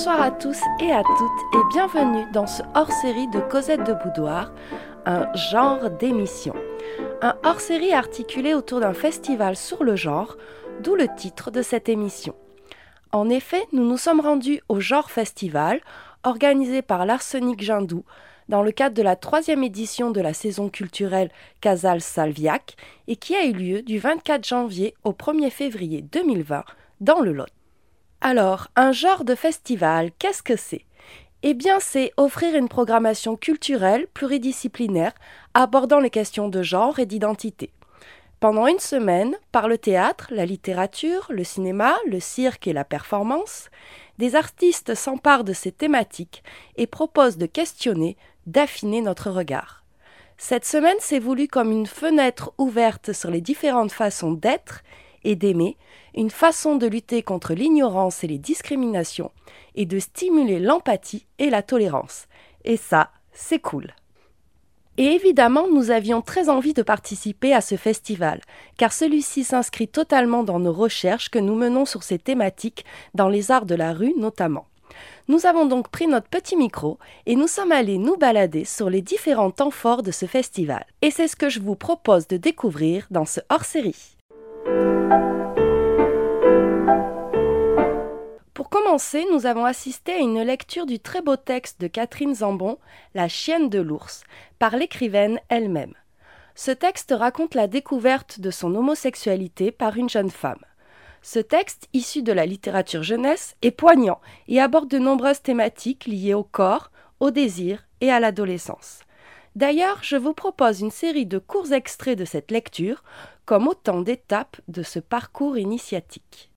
Bonsoir à tous et à toutes et bienvenue dans ce hors-série de Cosette de Boudoir, un genre d'émission. Un hors-série articulé autour d'un festival sur le genre, d'où le titre de cette émission. En effet, nous nous sommes rendus au Genre Festival, organisé par l'Arsenic Jindou, dans le cadre de la troisième édition de la saison culturelle Casal Salviac, et qui a eu lieu du 24 janvier au 1er février 2020 dans le Lot. Alors, un genre de festival, qu'est-ce que c'est? Eh bien, c'est offrir une programmation culturelle pluridisciplinaire abordant les questions de genre et d'identité. Pendant une semaine, par le théâtre, la littérature, le cinéma, le cirque et la performance, des artistes s'emparent de ces thématiques et proposent de questionner, d'affiner notre regard. Cette semaine s'est voulue comme une fenêtre ouverte sur les différentes façons d'être et d'aimer, une façon de lutter contre l'ignorance et les discriminations, et de stimuler l'empathie et la tolérance. Et ça, c'est cool. Et évidemment, nous avions très envie de participer à ce festival, car celui-ci s'inscrit totalement dans nos recherches que nous menons sur ces thématiques, dans les arts de la rue notamment. Nous avons donc pris notre petit micro et nous sommes allés nous balader sur les différents temps forts de ce festival. Et c'est ce que je vous propose de découvrir dans ce hors-série. Pour commencer, nous avons assisté à une lecture du très beau texte de Catherine Zambon, La chienne de l'ours, par l'écrivaine elle-même. Ce texte raconte la découverte de son homosexualité par une jeune femme. Ce texte, issu de la littérature jeunesse, est poignant et aborde de nombreuses thématiques liées au corps, au désir et à l'adolescence. D'ailleurs, je vous propose une série de courts extraits de cette lecture comme autant d'étapes de ce parcours initiatique.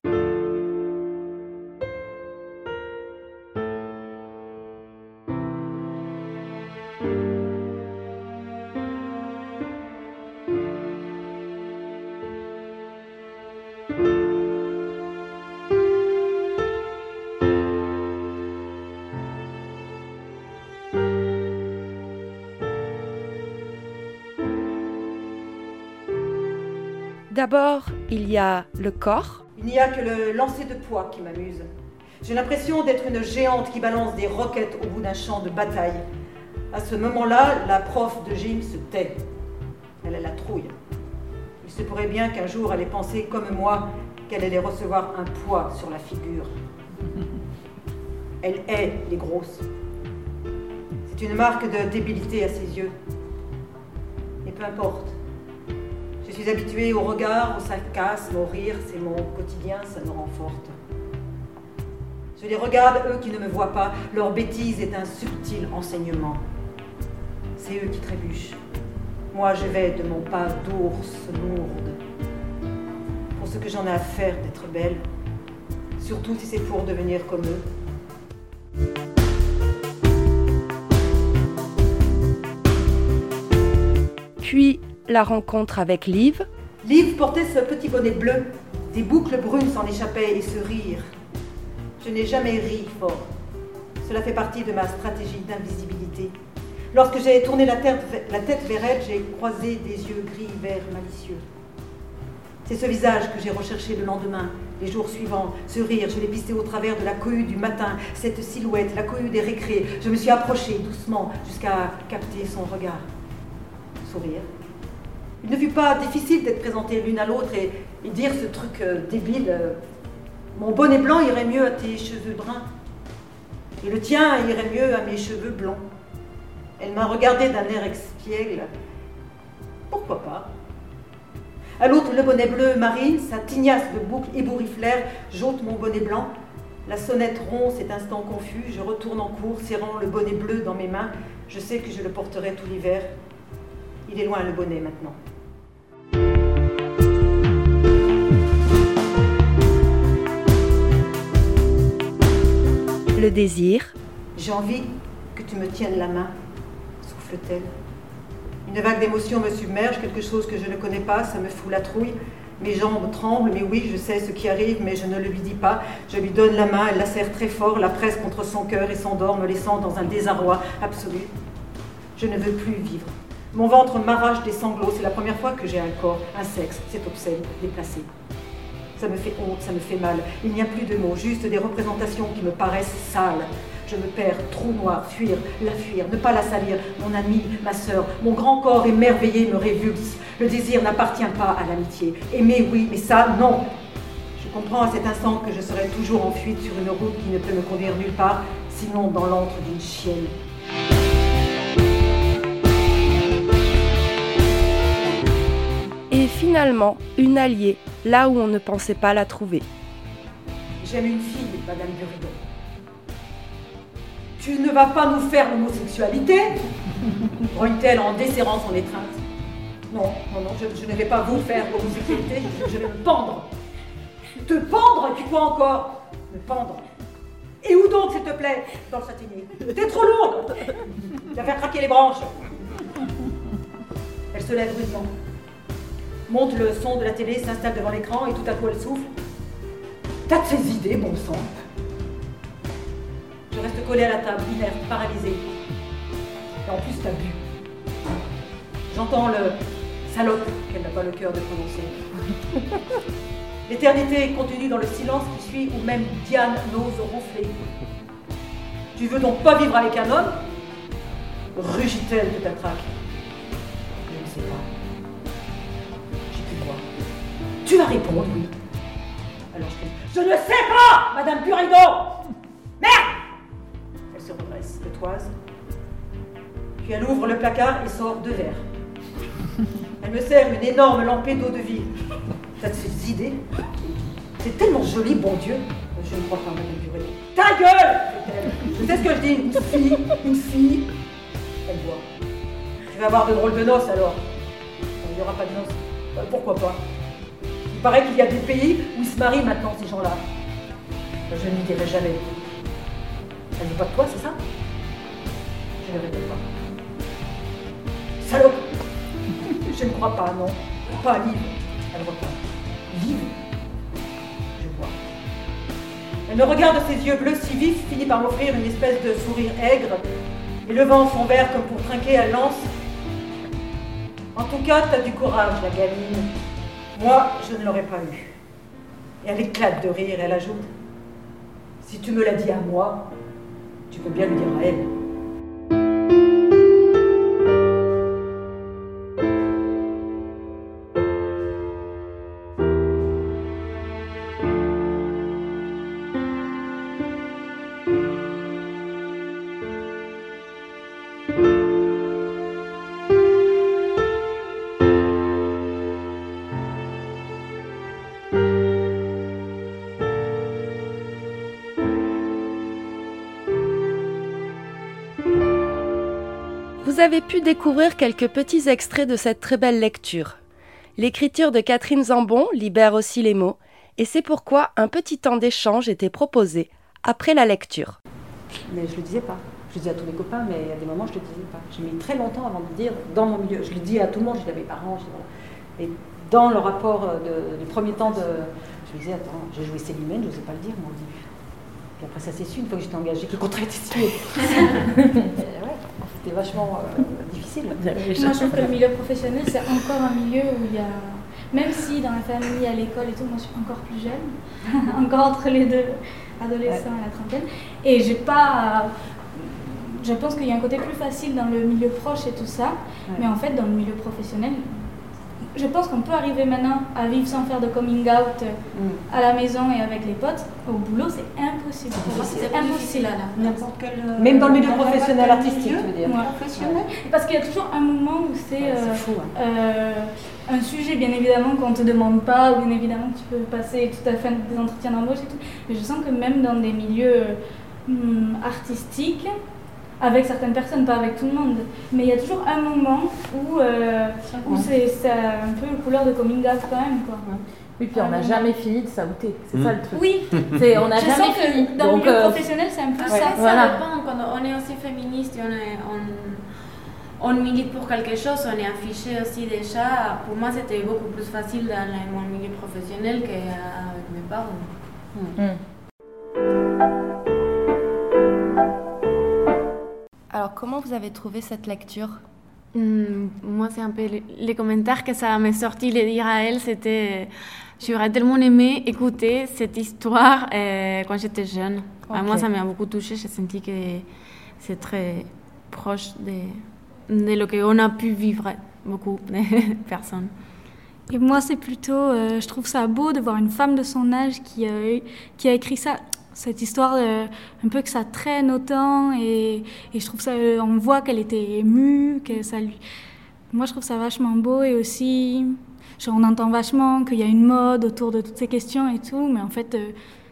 D'abord, il y a le corps. Il n'y a que le lancer de poids qui m'amuse. J'ai l'impression d'être une géante qui balance des roquettes au bout d'un champ de bataille. À ce moment-là, la prof de gym se tait. Elle a la trouille. Il se pourrait bien qu'un jour elle ait pensé, comme moi, qu'elle allait recevoir un poids sur la figure. Elle hait les grosses. C'est une marque de débilité à ses yeux. Et peu importe. Je suis habituée au regard, au sarcasme, au rire, c'est mon quotidien, ça me renforte. Je les regarde, eux qui ne me voient pas, leur bêtise est un subtil enseignement. C'est eux qui trébuchent. Moi, je vais de mon pas d'ours lourde. Pour ce que j'en ai à faire d'être belle, surtout si c'est pour devenir comme eux. Puis la rencontre avec Liv. Liv portait ce petit bonnet bleu. Des boucles brunes s'en échappaient et ce rire. Je n'ai jamais ri fort. Cela fait partie de ma stratégie d'invisibilité. Lorsque j'ai tourné la tête, la tête vers elle, j'ai croisé des yeux gris verts malicieux. C'est ce visage que j'ai recherché le lendemain, les jours suivants. Ce rire, je l'ai pisté au travers de la cohue du matin, cette silhouette, la cohue des récrés. Je me suis approchée doucement jusqu'à capter son regard. Sourire, il ne fut pas difficile d'être présentés l'une à l'autre et, dire ce truc euh, débile. Euh, mon bonnet blanc irait mieux à tes cheveux bruns. Et le tien irait mieux à mes cheveux blonds. Elle m'a regardé d'un air expiègle. Pourquoi pas? À l'autre, le bonnet bleu marine, sa tignasse de boucles ébouriflèrent, j'ôte mon bonnet blanc. La sonnette ronde, cet instant confus, je retourne en cours, serrant le bonnet bleu dans mes mains. Je sais que je le porterai tout l'hiver. Il est loin le bonnet maintenant. Le désir. J'ai envie que tu me tiennes la main, souffle-t-elle. Une vague d'émotion me submerge, quelque chose que je ne connais pas, ça me fout la trouille. Mes jambes tremblent, mais oui, je sais ce qui arrive, mais je ne le lui dis pas. Je lui donne la main, elle la serre très fort, la presse contre son cœur et s'endort, me laissant dans un désarroi absolu. Je ne veux plus vivre. Mon ventre m'arrache des sanglots, c'est la première fois que j'ai un corps, un sexe, c'est obscène, déplacé. Ça me fait honte, ça me fait mal. Il n'y a plus de mots, juste des représentations qui me paraissent sales. Je me perds, trou noir, fuir, la fuir, ne pas la salir. Mon ami, ma sœur, mon grand corps émerveillé me révulse. Le désir n'appartient pas à l'amitié. Aimer, oui, mais ça, non. Je comprends à cet instant que je serai toujours en fuite sur une route qui ne peut me conduire nulle part, sinon dans l'antre d'une chienne. Finalement, une alliée, là où on ne pensait pas la trouver. J'aime une fille, Madame Buridon. Tu ne vas pas nous faire l'homosexualité grogne-t-elle en desserrant son étreinte. Non, non, non, je, je ne vais pas vous faire l'homosexualité, je, je vais me pendre. Te pendre, et puis quoi encore Me pendre. Et où donc, s'il te plaît Dans le satinier. T'es trop lourde Tu vas faire craquer les branches. Elle se lève rudement. Monte le son de la télé, s'installe devant l'écran et tout à coup elle souffle. T'as de ces idées, bon sang Je reste collée à la table, inerte, paralysée. Et en plus, t'as bu. J'entends le salope qu'elle n'a pas le cœur de prononcer. L'éternité est contenue dans le silence qui suit où même Diane n'ose ronfler. Tu veux donc pas vivre avec un homme? Rugit-elle de ta traque Tu vas répondre, oui. Alors je Je ne sais pas, Madame Buridon Merde Elle se redresse, le toise. Puis elle ouvre le placard et sort deux verres. Elle me sert une énorme lampée d'eau de vie. T'as de ces idées? C'est tellement joli, bon Dieu. Je ne crois pas, Madame Buridon. Ta gueule. Je sais ce que je dis. Une fille, une fille. Elle boit. Tu vas avoir de drôles de noces alors. Il n'y aura pas de noces. Euh, pourquoi pas? Paraît qu'il y a des pays où ils se marient maintenant, ces gens-là. Je n'y dirai jamais. Elle veut pas de toi, c'est ça? Je ne répète pas. Salope Je ne crois pas, non. Pas Liv. Elle reprend. Liv Je vois. Elle me regarde de ses yeux bleus si vifs, finit par m'offrir une espèce de sourire aigre, et levant son verre comme pour trinquer, elle lance. En tout cas, t'as du courage, la gamine. Moi, je ne l'aurais pas eu. Et elle éclate de rire, elle ajoute. Si tu me l'as dit à moi, tu peux bien le dire à elle. Avez pu découvrir quelques petits extraits de cette très belle lecture. L'écriture de Catherine Zambon libère aussi les mots, et c'est pourquoi un petit temps d'échange était proposé après la lecture. Mais je le disais pas. Je le disais à tous mes copains, mais à des moments, je le disais pas. J'ai mis très longtemps avant de le dire dans mon milieu. Je le dis à tout le monde, je dis à mes parents. Je dis, voilà. Et dans le rapport de- du premier temps de. Je me disais, attends, j'ai joué Célimène, je n'osais pas le dire, moi. Puis après, ça s'est su, une fois que j'étais engagée, que le contrat était signé. Ouais, c'était vachement euh, difficile. Moi, je trouve que le milieu professionnel, c'est encore un milieu où il y a. Même si dans la famille, à l'école et tout, moi je suis encore plus jeune, encore entre les deux, adolescents et la trentaine. Et j'ai pas. Je pense qu'il y a un côté plus facile dans le milieu proche et tout ça, Ouais. mais en fait, dans le milieu professionnel, je pense qu'on peut arriver maintenant à vivre sans faire de coming out Mm. à la maison et avec les potes. Au boulot, c'est impossible. C'est impossible. Quel. euh, Même dans le milieu professionnel artistique, milieu tu veux dire. Ouais. Professionnel. Parce qu'il y a toujours un moment où c'est. Ouais, euh, hein. Euh, un sujet, bien évidemment, qu'on ne te demande pas, ou bien évidemment tu peux passer tout à fait des entretiens d'embauche et tout. Mais je sens que même dans des milieux hum, artistiques, avec certaines personnes, pas avec tout le monde, mais il y a toujours un moment où, euh, où c'est c'est un peu une couleur de coming out quand même. Quoi. Oui, puis on n'a jamais fini de s'outer. C'est ça le truc. Oui, on n'a je jamais sens fini. que dans le Donc, milieu euh, professionnel, c'est un peu ça. ça Voilà. dépend. Quand on est aussi féministe on, est- on, on milite pour quelque chose, on est affiché aussi déjà. Pour moi, c'était beaucoup plus facile dans le- mon milieu professionnel qu'avec mes parents. mm. Alors comment vous avez trouvé cette lecture Hmm, moi, c'est un peu les, les commentaires que ça m'est sorti de dire à elle, c'était j'aurais tellement aimé écouter cette histoire euh, quand j'étais jeune. Moi, ça m'a beaucoup touchée. J'ai senti que c'est très proche de, de ce qu'on a pu vivre, beaucoup de personnes. Et moi, c'est plutôt, euh, je trouve ça beau de voir une femme de son âge qui, a eu- qui a écrit ça, cette histoire euh, un peu que ça traîne autant, et, et je trouve ça, euh, on voit qu'elle était émue, que ça lui. Moi, je trouve ça vachement beau, et aussi, genre, on entend vachement qu'il y a une mode autour de toutes ces questions et tout, mais en fait, euh,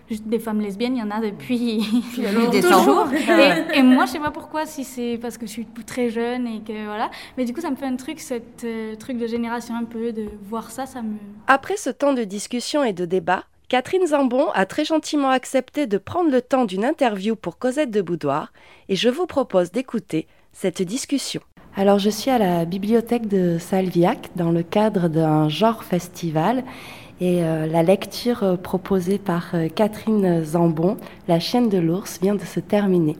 juste des femmes lesbiennes, il y en a depuis, des toujours. Et, et moi, je sais pas pourquoi, si c'est parce que je suis très jeune et que voilà. Mais du coup, ça me fait un truc, cette euh, truc de génération un peu, de voir ça, ça me. Après ce temps de discussion et de débat, Catherine Zambon a très gentiment accepté de prendre le temps d'une interview pour Cosette de Boudoir et je vous propose d'écouter cette discussion. Alors je suis à la bibliothèque de Salviac dans le cadre d'un genre festival et euh, la lecture euh, proposée par euh, Catherine Zambon, La chienne de l'ours, vient de se terminer.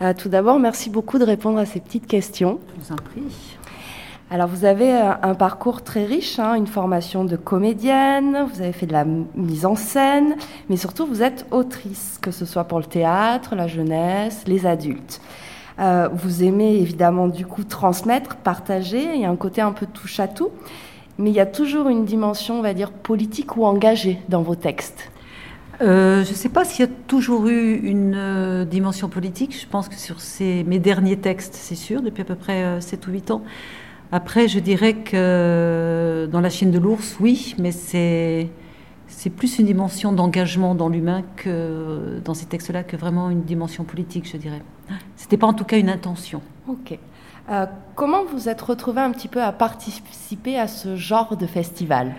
Euh, tout d'abord, merci beaucoup de répondre à ces petites questions. Je vous en prie. Alors, vous avez euh, un parcours très riche, hein, une formation de comédienne, vous avez fait de la mise en scène, mais surtout, vous êtes autrice, que ce soit pour le théâtre, la jeunesse, les adultes. Euh, vous aimez évidemment, du coup, transmettre, partager, il y a un côté un peu touche à tout, mais il y a toujours une dimension, on va dire, politique ou engagée dans vos textes. Euh, je ne sais pas s'il y a toujours eu une dimension politique. Je pense que sur mes derniers textes, c'est sûr, depuis à peu près euh, 7 ou 8 ans. Après, je dirais que euh, dans La chienne de l'ours, oui, mais c'est, c'est plus une dimension d'engagement dans l'humain que dans ces textes-là que vraiment une dimension politique, je dirais. C'était pas en tout cas une intention. Ok. Euh, comment vous êtes retrouvé un petit peu à participer à ce genre de festival?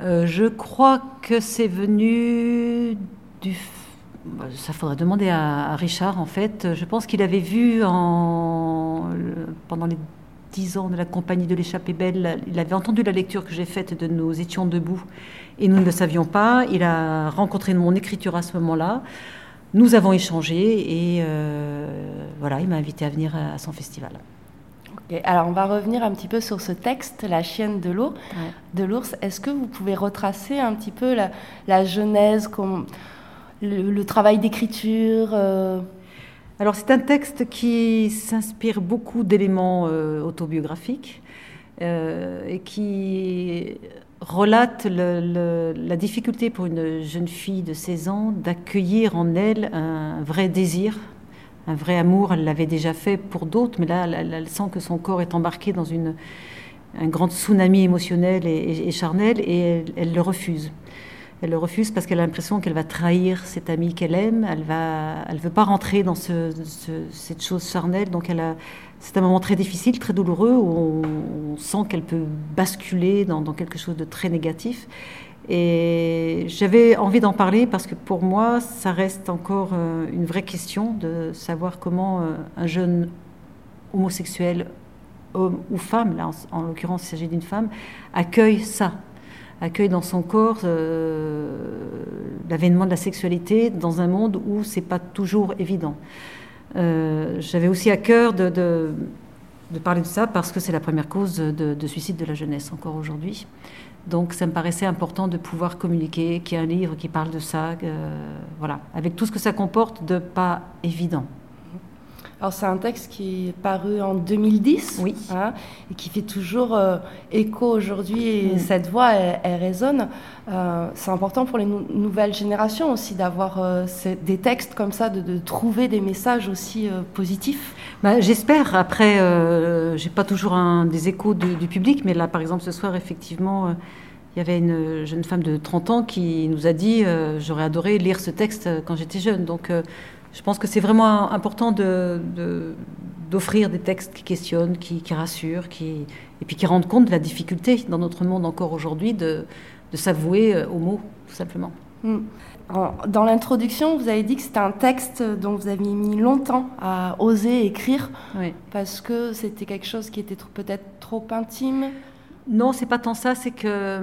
Euh, je crois que c'est venu du. bah, Ça faudrait demander à, à Richard en fait. Je pense qu'il avait vu en, pendant les dix ans de la compagnie de l'échappée belle, il avait entendu la lecture que j'ai faite de Nous étions debout et nous ne le savions pas. Il a rencontré mon écriture à ce moment-là. Nous avons échangé et euh, voilà, il m'a invité à venir à, son festival. Ok, Alors, on va revenir un petit peu sur ce texte, La chienne de l'eau, Ouais. de l'ours. Est-ce que vous pouvez retracer un petit peu la, la genèse, comme le, le travail d'écriture euh, Alors c'est un texte qui s'inspire beaucoup d'éléments euh, autobiographiques euh, et qui relate la difficulté pour une jeune fille de 16 ans d'accueillir en elle un vrai désir, un vrai amour. Elle l'avait déjà fait pour d'autres, mais là, elle, sent que son corps est embarqué dans un grand tsunami émotionnel et, charnel et elle le refuse. Elle le refuse parce qu'elle a l'impression qu'elle va trahir cet ami qu'elle aime. Elle va, elle veut pas rentrer dans ce- ce- cette chose charnelle. Donc c'est un moment très difficile, très douloureux où on, sent qu'elle peut basculer dans, dans quelque chose de très négatif. Et j'avais envie d'en parler parce que pour moi, ça reste encore euh, une vraie question de savoir comment euh, un jeune homosexuel, homme ou femme, là en, en l'occurrence il s'agit d'une femme, accueille ça, accueille dans son corps euh, l'avènement de la sexualité dans un monde où c'est pas toujours évident. Euh, J'avais aussi à cœur de, parler de ça parce que c'est la première cause de, de suicide de la jeunesse encore aujourd'hui. Donc ça me paraissait important de pouvoir communiquer, qu'il y ait un livre qui parle de ça, euh, voilà, avec tout ce que ça comporte de pas évident. Alors, c'est un texte qui est paru en 2010 Oui. hein, et qui fait toujours euh, écho aujourd'hui. Et Mm. cette voix, elle, elle résonne. Euh, c'est important pour les nou- nouvelles générations aussi d'avoir euh, des textes comme ça, de, de trouver des messages aussi positifs. Bah, J'espère. Après, j'ai pas toujours un, des échos du, du public, mais là, par exemple, ce soir, effectivement, il y avait une jeune femme de 30 ans qui nous a dit euh, J'aurais adoré lire ce texte quand j'étais jeune. Donc, euh, je pense que c'est vraiment important de- de- d'offrir des textes qui questionnent, qui, qui rassurent, qui, et puis qui rendent compte de la difficulté dans notre monde encore aujourd'hui de, de s'avouer euh, aux mots, tout simplement. Mm. En- Dans l'introduction, vous avez dit que c'était un texte dont vous aviez mis longtemps à oser écrire Oui. parce que c'était quelque chose qui était tr- peut-être trop intime. Non, c'est pas tant ça, c'est que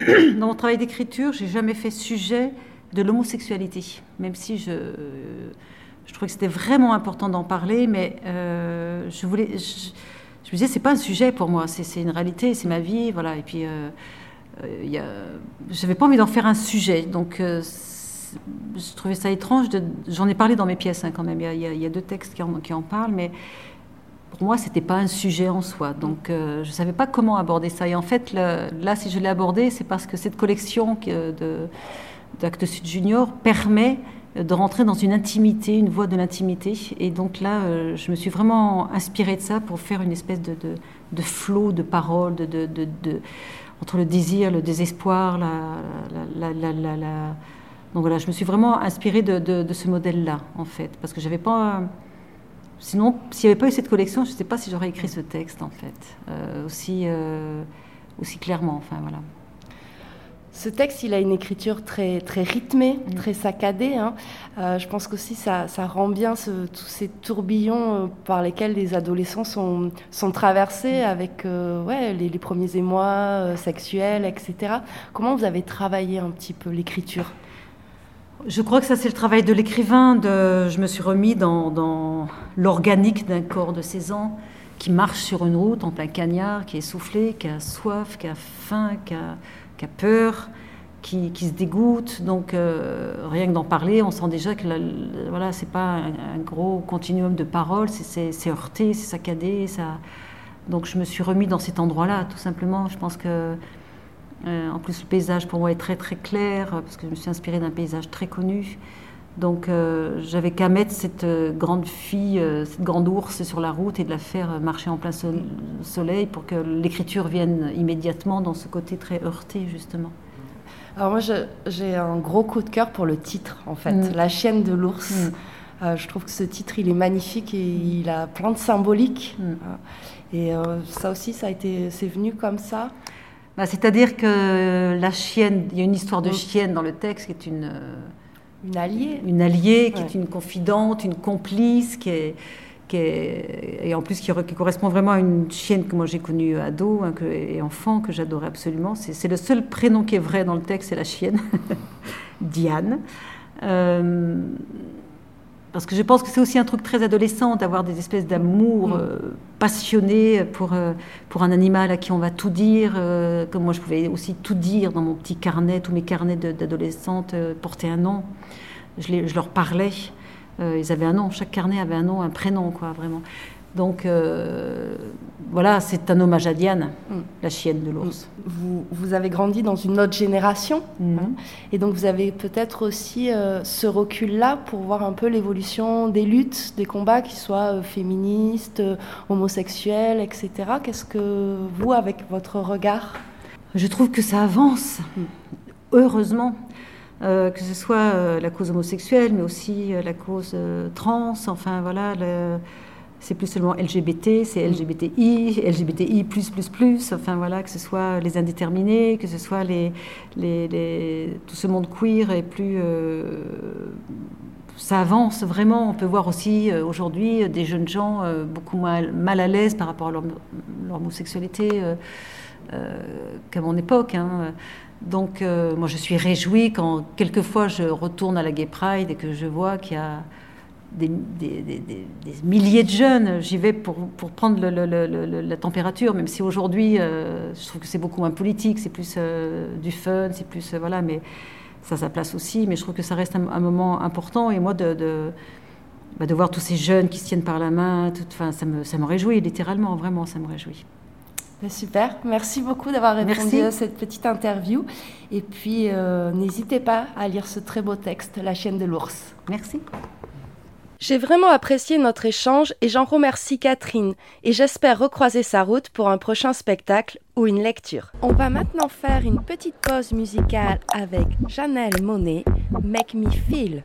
dans mon travail d'écriture, j'ai jamais fait sujet de l'homosexualité, même si je, je trouvais que c'était vraiment important d'en parler, mais euh, je voulais, je- je me disais, c'est pas un sujet pour moi, c'est une réalité, c'est ma vie, voilà. Et puis, euh, euh, je n'avais pas envie d'en faire un sujet. Donc, euh, je trouvais ça étrange. J'en ai parlé dans mes pièces hein, quand même. Il y, a, deux textes qui en, parlent, mais pour moi, c'était pas un sujet en soi. Donc, je ne savais pas comment aborder ça. Et en fait, là, si je l'ai abordé, c'est parce que cette collection d'Actes Sud Junior permet de rentrer dans une intimité, une voie de l'intimité. Et donc là, euh, je me suis vraiment inspirée de ça pour faire une espèce de, de, flot de paroles, de, de, entre le désir, le désespoir, Donc voilà, je me suis vraiment inspirée de, ce modèle-là, en fait, parce que j'avais pas... Sinon, s'il n'y avait pas eu cette collection, je ne sais pas si j'aurais écrit ce texte, en fait, euh, aussi, euh, aussi clairement, enfin voilà. Ce texte, il a une écriture très, très rythmée, mm. très saccadée. Hein. Euh, je pense qu'aussi ça, ça rend bien tous ces tourbillons euh, par lesquels les adolescents sont, sont traversés mm. avec euh, ouais, les, premiers émois sexuels, etc. Comment vous avez travaillé un petit peu l'écriture? Je crois que ça, c'est le travail de l'écrivain. De... Je me suis remis dans, dans l'organique d'un corps de 16 ans qui marche sur une route en plein cagnard, qui est soufflé, qui a soif, qui a faim, qui a qui a peur, qui, se dégoûte. Donc, euh, rien que d'en parler, on sent déjà que voilà, c'est pas un, gros continuum de paroles, c'est heurté, c'est saccadé. Ça... Donc, je me suis remis dans cet endroit-là, tout simplement. Je pense que, euh, en plus, le paysage pour moi est très très clair, parce que je me suis inspirée d'un paysage très connu. Donc euh, j'avais qu'à mettre cette grande fille, cette grande ours sur la route et de la faire marcher en plein soleil pour que l'écriture vienne immédiatement dans ce côté très heurté justement. Alors moi j'ai un gros coup de cœur pour le titre en fait, mm. La chienne de l'ours. Mm. Euh, je trouve que ce titre il est magnifique et il a plein de symboliques. Mm. Euh, et ça aussi ça a été, c'est venu comme ça. Bah, c'est-à-dire que la chienne, il y a une histoire de chienne dans le texte qui est une une alliée. Une alliée qui est une confidente, une complice, qui est, qui est, et en plus qui, correspond vraiment à une chienne que moi j'ai connue ado hein, que, et enfant, que j'adorais absolument. C'est le seul prénom qui est vrai dans le texte, c'est la chienne, Diane. Euh, parce que je pense que c'est aussi un truc très adolescent d'avoir des espèces d'amour mm. euh, passionné pour, euh, pour un animal à qui on va tout dire. Euh, comme moi, je pouvais aussi tout dire dans mon petit carnet, tous mes carnets d'adolescente portaient un nom. Je, je leur parlais. ils avaient un nom, chaque carnet avait un nom, un prénom, quoi, vraiment. Donc euh, voilà, c'est un hommage à Diane, mm. la chienne de l'ours. Vous, vous, avez grandi dans une autre génération, mm. hein, et donc vous avez peut-être aussi euh, ce recul-là pour voir un peu l'évolution des luttes, des combats, qui soient euh, féministes, homosexuels, etc. Qu'est-ce que vous, avec votre regard? Je trouve que ça avance, mm. heureusement. que ce soit la cause homosexuelle, mais aussi la cause trans, enfin voilà, le, c'est plus seulement LGBT, c'est LGBTI, LGBTI+++, enfin voilà, que ce soit les indéterminés, que ce soit les, les, tout ce monde queer et plus... Euh, ça avance vraiment. On peut voir aussi euh, aujourd'hui des jeunes gens euh, beaucoup moins mal à l'aise par rapport à leur, homosexualité qu'à mon époque. Hein. Donc moi je suis réjouie quand quelquefois je retourne à la Gay Pride et que je vois qu'il y a des, milliers de jeunes. J'y vais pour, pour prendre la température, même si aujourd'hui, euh, je trouve que c'est beaucoup moins politique, c'est plus euh, du fun, c'est plus. Euh, voilà, mais ça, ça place aussi. Mais je trouve que ça reste un, moment important. Et moi, de, de, bah, de, voir tous ces jeunes qui se tiennent par la main, tout, ça, me, ça me réjouit, littéralement, vraiment, ça me réjouit. Bah, super, merci beaucoup d'avoir répondu à cette petite interview. Et puis, n'hésitez pas à lire ce très beau texte, La chienne de l'ours. Merci. J'ai vraiment apprécié notre échange et j'en remercie Catherine et j'espère recroiser sa route pour un prochain spectacle ou une lecture. On va maintenant faire une petite pause musicale avec Janelle Monet, Make Me Feel.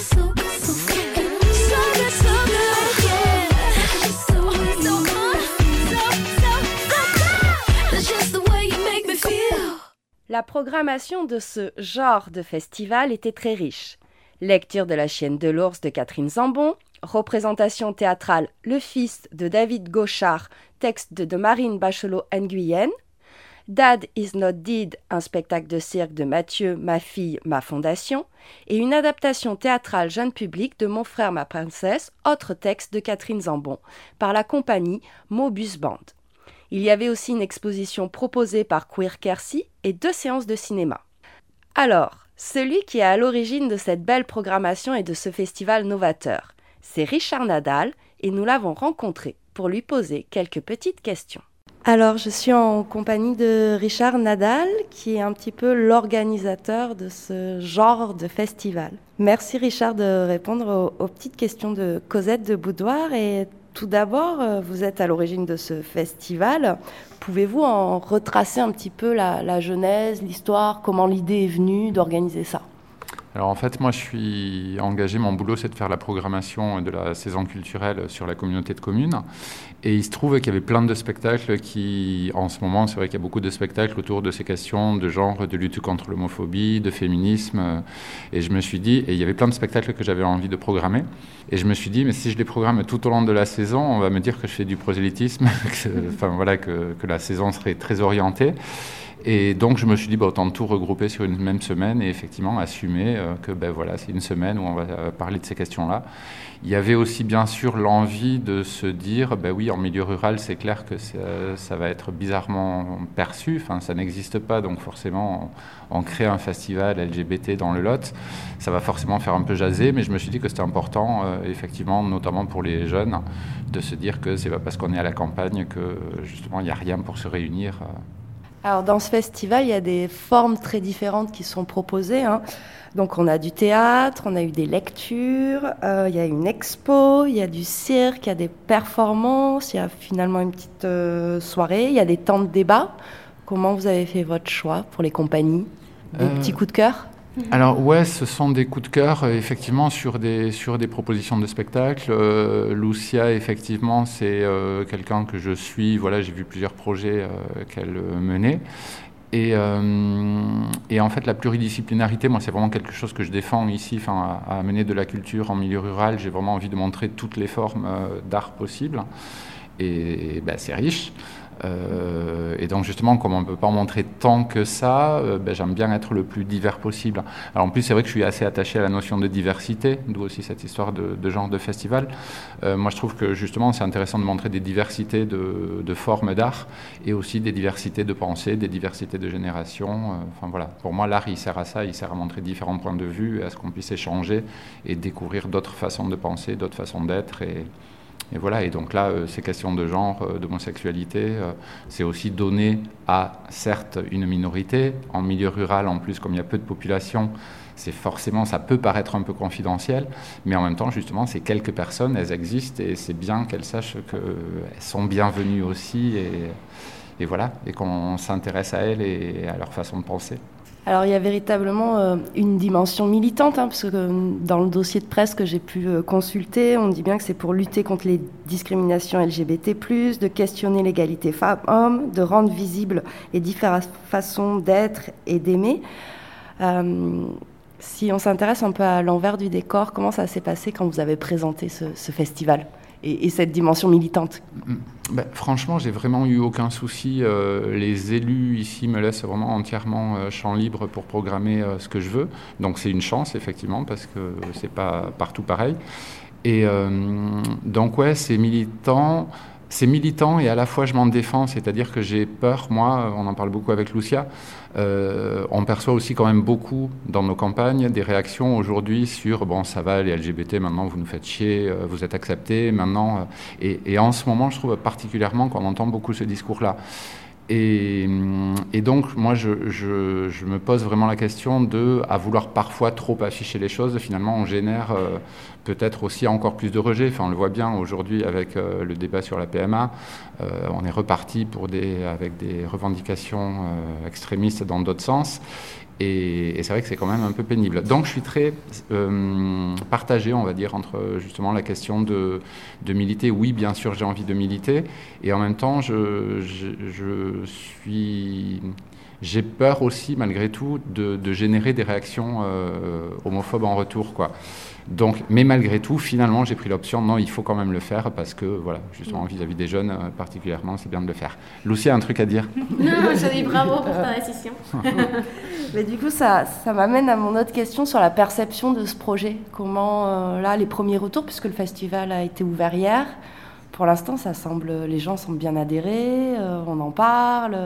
so good. That's just the way you make me feel. La programmation de ce genre de festival était très riche. Lecture de La chienne de l'ours de Catherine Zambon, représentation théâtrale Le Fils de David Gauchard, texte de, Marine Bachelot Nguyen, Dad is not dead, un spectacle de cirque de Mathieu, ma fille, ma fondation, et une adaptation théâtrale jeune public de Mon frère, ma princesse, autre texte de Catherine Zambon, par la compagnie Mobus Band. Il y avait aussi une exposition proposée par Queer Kersey et deux séances de cinéma. Alors, celui qui est à l'origine de cette belle programmation et de ce festival novateur, c'est Richard Nadal et nous l'avons rencontré pour lui poser quelques petites questions. Alors, je suis en compagnie de Richard Nadal, qui est un petit peu l'organisateur de ce genre de festival. Merci Richard de répondre aux, petites questions de Cosette de Boudoir. Et tout d'abord, euh, vous êtes à l'origine de ce festival. Pouvez-vous en retracer un petit peu la genèse, l'histoire, comment l'idée est venue d'organiser ça? Alors en fait, moi je suis engagé, mon boulot c'est de faire la programmation de la saison culturelle sur la communauté de communes. Et il se trouve qu'il y avait plein de spectacles qui, en ce moment, c'est vrai qu'il y a beaucoup de spectacles autour de ces questions de genre, de lutte contre l'homophobie, de féminisme. Et je me suis dit, et il y avait plein de spectacles que j'avais envie de programmer. Et je me suis dit, mais si je les programme tout au long de la saison, on va me dire que je fais du prosélytisme, que, enfin voilà, que, la saison serait très orientée. Et donc je me suis dit, bah, autant de tout regrouper sur une même semaine et effectivement assumer euh, que ben, voilà, c'est une semaine où on va euh, parler de ces questions-là. Il y avait aussi bien sûr l'envie de se dire, ben oui, en milieu rural, c'est clair que ça, va être bizarrement perçu, enfin, ça n'existe pas, donc forcément, on, on, crée un festival LGBT dans le Lot, ça va forcément faire un peu jaser, mais je me suis dit que c'était important, euh, effectivement, notamment pour les jeunes, de se dire que c'est pas parce qu'on est à la campagne que justement il n'y a rien pour se réunir. Alors dans ce festival, il y a des formes très différentes qui sont proposées. Hein. Donc on a du théâtre, on a eu des lectures, euh, il y a une expo, il y a du cirque, il y a des performances, il y a finalement une petite euh, soirée, il y a des temps de débat. Comment vous avez fait votre choix pour les compagnies? Des Euh, petits coups de cœur? Alors ouais, ce sont des coups de cœur euh, effectivement sur des sur des propositions de spectacle. Euh, Lucia effectivement c'est euh, quelqu'un que je suis. Voilà, j'ai vu plusieurs projets qu'elle menait. Et, et en fait, la pluridisciplinarité, moi, c'est vraiment quelque chose que je défends ici, à, à amener de la culture en milieu rural. J'ai vraiment envie de montrer toutes les formes d'art possibles. Et, ben, c'est riche. Euh, et donc justement, comme on ne peut pas montrer tant que ça, euh, ben, j'aime bien être le plus divers possible. Alors en plus, c'est vrai que je suis assez attaché à la notion de diversité, d'où aussi cette histoire de, genre de festival. Euh, moi, je trouve que justement, c'est intéressant de montrer des diversités de, formes d'art et aussi des diversités de pensée, des diversités de génération. Euh, Enfin voilà, pour moi, l'art, il sert à ça, il sert à montrer différents points de vue, et à ce qu'on puisse échanger et découvrir d'autres façons de penser, d'autres façons d'être. Et voilà, et donc là, euh, ces questions de genre, euh, d'homosexualité, euh, c'est aussi donner à, certes, une minorité, en milieu rural en plus, comme il y a peu de population, c'est forcément, ça peut paraître un peu confidentiel, mais en même temps, justement, ces quelques personnes, elles existent, et c'est bien qu'elles sachent qu'elles sont bienvenues aussi, et voilà, et qu'on s'intéresse à elles et à leur façon de penser. Alors il y a véritablement euh, une dimension militante, hein, parce que euh, dans le dossier de presse que j'ai pu euh, consulter, on dit bien que c'est pour lutter contre les discriminations LGBT, de questionner l'égalité femmes-hommes, de rendre visibles les différentes façons d'être et d'aimer. Si on s'intéresse un peu à l'envers du décor, comment ça s'est passé quand vous avez présenté ce festival? Et, et cette dimension militante Ben, franchement, j'ai vraiment eu aucun souci. Euh, les élus ici me laissent vraiment entièrement euh, champ libre pour programmer euh, ce que je veux. Donc c'est une chance, effectivement, parce que c'est pas partout pareil. Et euh, donc, ouais, c'est militant. C'est militant et à la fois je m'en défends, c'est-à-dire que j'ai peur, moi, on en parle beaucoup avec Lucia, euh, on perçoit aussi quand même beaucoup dans nos campagnes des réactions aujourd'hui sur bon ça va les LGBT maintenant vous nous faites chier, euh, vous êtes acceptés maintenant euh, et, et en ce moment je trouve particulièrement qu'on entend beaucoup ce discours-là. Et, donc, moi, je, me pose vraiment la question de, à vouloir parfois trop afficher les choses, finalement, on génère euh, peut-être aussi encore plus de rejet. Enfin, on le voit bien aujourd'hui avec euh, le débat sur la PMA. Euh, on est reparti pour des, avec des revendications extrémistes dans d'autres sens. Et, c'est vrai que c'est quand même un peu pénible. Donc je suis très euh, partagé, on va dire, entre justement la question de, de militer. Oui, bien sûr, j'ai envie de militer. Et en même temps, je, suis... J'ai peur aussi, malgré tout, de, de générer des réactions euh, homophobes en retour. Quoi. Donc, mais malgré tout, finalement, j'ai pris l'option, non, il faut quand même le faire parce que, voilà, justement, vis-à-vis -vis des jeunes euh, particulièrement, c'est bien de le faire. Lucie a un truc à dire? Non, je dis bravo pour ta décision. mais du coup, ça, ça m'amène à mon autre question sur la perception de ce projet. Comment, euh, là, les premiers retours, puisque le festival a été ouvert hier, pour l'instant, ça semble, les gens semblent bien adhérés, euh, on en parle.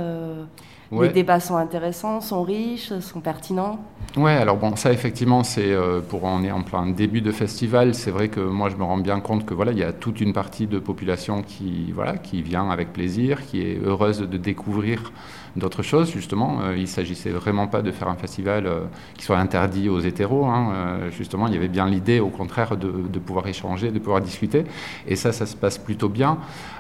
Ouais. Les débats sont intéressants, sont riches, sont pertinents. Ouais, alors bon, ça effectivement, c'est euh, pour on est en plein début de festival. C'est vrai que moi, je me rends bien compte que voilà, il y a toute une partie de population qui voilà, qui vient avec plaisir, qui est heureuse de découvrir d'autres choses. Justement, euh, il s'agissait vraiment pas de faire un festival euh, qui soit interdit aux hétéros. Hein. Euh, justement, il y avait bien l'idée, au contraire, de, pouvoir échanger, de pouvoir discuter. Et ça, ça se passe plutôt bien.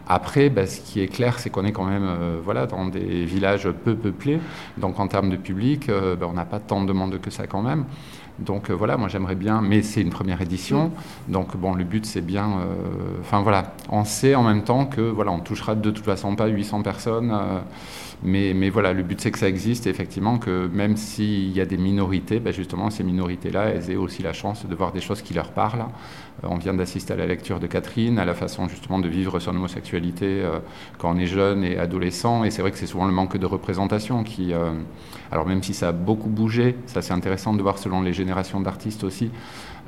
Après, bah, ce qui est clair, c'est qu'on est quand même voilà, dans des villages peu peuplés. Donc, en termes de public, bah, on n'a pas tant de monde que ça quand même. Donc voilà, moi j'aimerais bien, mais c'est une première édition, donc bon, le but c'est bien, enfin voilà, on sait en même temps que voilà, on touchera de toute façon pas 800 personnes, mais, voilà, le but c'est que ça existe, effectivement que même s'il y a des minorités, ben justement ces minorités-là, elles aient aussi la chance de voir des choses qui leur parlent. on vient d'assister à la lecture de Catherine, à la façon justement de vivre son homosexualité quand on est jeune et adolescent, et c'est vrai que c'est souvent le manque de représentation qui, alors même si ça a beaucoup bougé, ça c'est intéressant de voir selon les génération d'artistes aussi,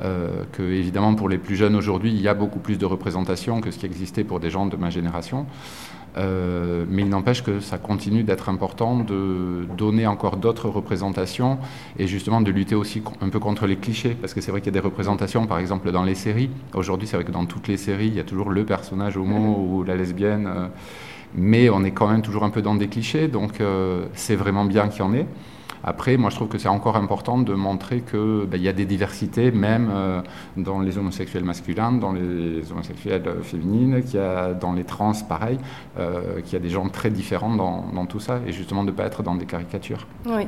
euh, que évidemment pour les plus jeunes aujourd'hui, il y a beaucoup plus de représentation que ce qui existait pour des gens de ma génération. Euh, mais il n'empêche que ça continue d'être important de donner encore d'autres représentations et justement de lutter aussi un peu contre les clichés, parce que c'est vrai qu'il y a des représentations, par exemple dans les séries. Aujourd'hui, c'est vrai que dans toutes les séries, il y a toujours le personnage homo ou la lesbienne. Euh, mais on est quand même toujours un peu dans des clichés, donc euh, c'est vraiment bien qu'il y en ait. Après, moi, je trouve que c'est encore important de montrer qu'il ben, y a des diversités, même euh, dans les homosexuels masculins, dans les homosexuels féminines, qu'il y a dans les trans, pareil, euh, qu'il y a des gens très différents dans, tout ça, et justement de ne pas être dans des caricatures. Oui.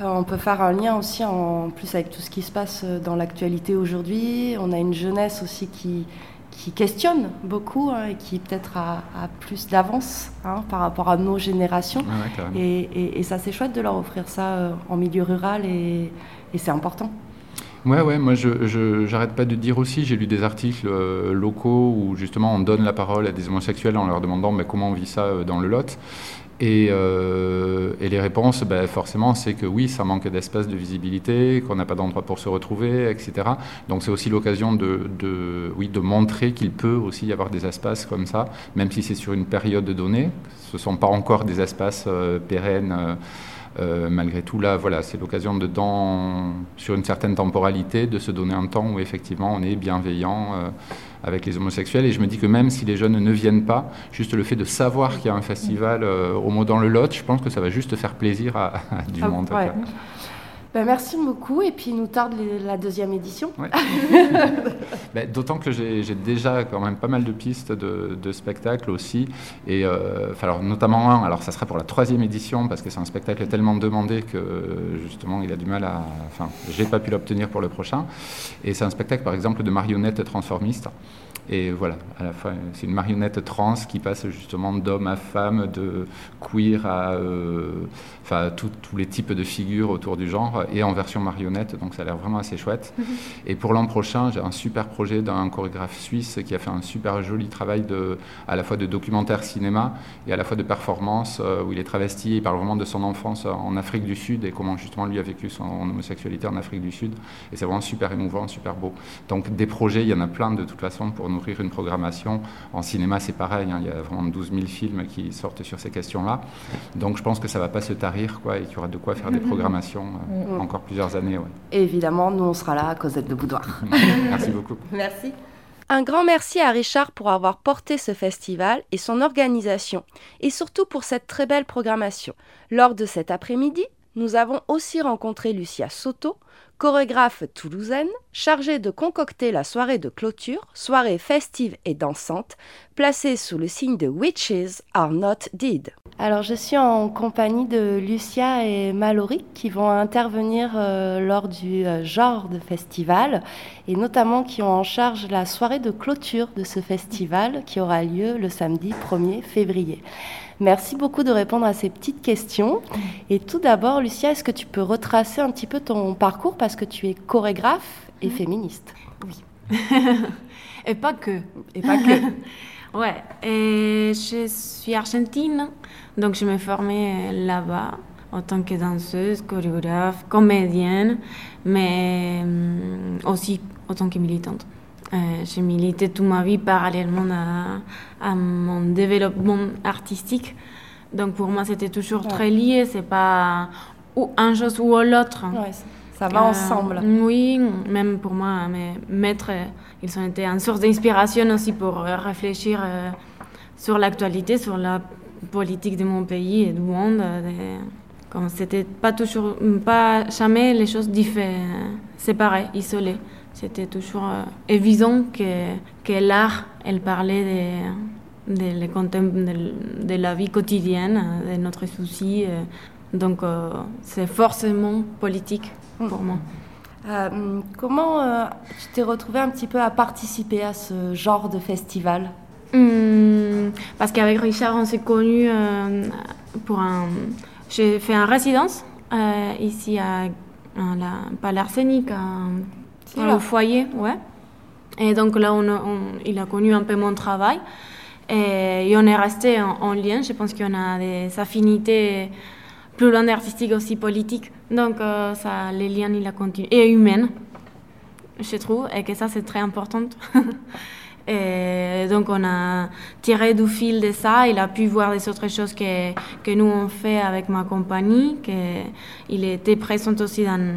Euh, on peut faire un lien aussi en plus avec tout ce qui se passe euh, dans l'actualité aujourd'hui. On a une jeunesse aussi qui, qui questionne beaucoup hein, et qui peut-être a, a plus d'avance hein, par rapport à nos générations. Ouais. Et, et- et ça, c'est chouette de leur offrir ça euh, en milieu rural et, et c'est important. Ouais, ouais, moi je, j'arrête pas de dire aussi, j'ai lu des articles euh, locaux où justement on donne la parole à des homosexuels en leur demandant mais comment on vit ça euh, dans le Lot. Et, euh, et les réponses, ben, forcément, c'est que oui, ça manque d'espace de visibilité, qu'on n'a pas d'endroit pour se retrouver, etc. Donc c'est aussi l'occasion de, de, oui, de montrer qu'il peut aussi y avoir des espaces comme ça, même si c'est sur une période donnée. Ce ne sont pas encore des espaces euh, pérennes. euh, euh, malgré tout, là, voilà, c'est l'occasion de, dans, sur une certaine temporalité, de se donner un temps où effectivement on est bienveillant euh, avec les homosexuels. Et je me dis que même si les jeunes ne viennent pas, juste le fait de savoir qu'il y a un festival euh, au mot dans le Lot, je pense que ça va juste faire plaisir à, à du Ah, monde. ouais. Ben, merci beaucoup et puis il nous tarde les- la deuxième édition. Ben, D'autant que j'ai déjà quand même pas mal de pistes de, de spectacles aussi, et euh, alors, notamment un, alors ça sera pour la troisième édition parce que c'est un spectacle tellement demandé que justement il a du mal à, enfin j'ai pas pu l'obtenir pour le prochain, et c'est un spectacle par exemple de marionnettes transformistes. Et voilà, à la fois, c'est une marionnette trans qui passe justement d'homme à femme, de queer à euh, enfin, tous les types de figures autour du genre, et en version marionnette, donc ça a l'air vraiment assez chouette. Et pour l'an prochain, j'ai un super projet d'un chorégraphe suisse qui a fait un super joli travail de, à la fois de documentaire cinéma et à la fois de performance, euh, où il est travesti, il parle vraiment de son enfance en Afrique du Sud et comment justement lui a vécu son homosexualité en Afrique du Sud. Et c'est vraiment super émouvant, super beau. Donc des projets, il y en a plein de toute façon pour nourrir une programmation. En cinéma, c'est pareil, hein, il y a vraiment 12 000 films qui sortent sur ces questions-là. Donc je pense que ça va pas se tarir, quoi, et qu'il y aura de quoi faire des programmations euh, encore plusieurs années. ouais. Et évidemment, nous, on sera là à Cosette de Boudoir. Merci beaucoup. Merci. Un grand merci à Richard pour avoir porté ce festival et son organisation, et surtout pour cette très belle programmation. Lors de cet après-midi, nous avons aussi rencontré Lucia Soto, chorégraphe toulousaine, chargée de concocter la soirée de clôture, soirée festive et dansante, placée sous le signe de Witches are not dead. Alors je suis en compagnie de Lucia et Mallory qui vont intervenir euh, lors du euh, genre de festival et notamment qui ont en charge la soirée de clôture de ce festival qui aura lieu le samedi 1er février. Merci beaucoup de répondre à ces petites questions. Et tout d'abord, Lucia, est-ce que tu peux retracer un petit peu ton parcours parce que tu es chorégraphe et féministe? Et pas que. Et pas que. Ouais, et je suis argentine, donc je me formais là-bas en tant que danseuse, chorégraphe, comédienne, mais hum, aussi en tant que militante. Euh, j'ai milité toute ma vie parallèlement à, à mon développement artistique. Donc pour moi, c'était toujours Ouais. très lié, c'est pas ou un chose ou l'autre. Ouais, ça- va Euh, ensemble. Oui, même pour moi, mes maîtres, ils ont été une source d'inspiration aussi pour euh, réfléchir euh, sur l'actualité, sur la politique de mon pays et du monde. de- Comme c'était pas toujours, pas jamais les choses différentes, séparées, isolées. C'était toujours euh, évident que, que l'art, elle parlait de, de, la vie quotidienne, euh, de notre souci. euh, donc c'est forcément politique pour moi. Euh, comment euh, tu t'es retrouvée un petit peu à participer à ce genre de festival? Hum, parce qu'avec Richard, on s'est connus euh, pour un. J'ai fait une résidence ici à, à la, pas l'Arsenic, à- au foyer, ouais. Et donc là, on, a- on- il a connu un peu mon travail. Et, et on est resté en, en lien. Je pense qu'on a des affinités plus loin d'artistique aussi politiques. Donc euh, ça, les liens, il a continué. Et humaines, je trouve. Et que ça, c'est très important. Et donc on a tiré du fil de ça, il a pu voir des autres choses que, que nous on fait avec ma compagnie, qu'il était présent aussi dans,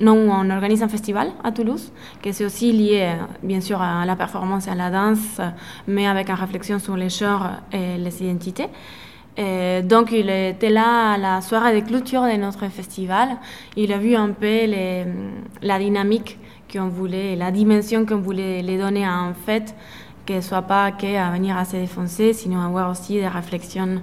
non, on organise un festival à Toulouse, qui c'est aussi lié, bien sûr, à la performance et à la danse, mais avec une réflexion sur les genres et les identités. Et donc, il était là à la soirée de clôture de notre festival. Il a vu un peu la dynamique qu'on voulait, la dimension qu'on voulait les donner à un fait, que ce soit pas qu'à venir à se défoncer, sinon avoir aussi des réflexions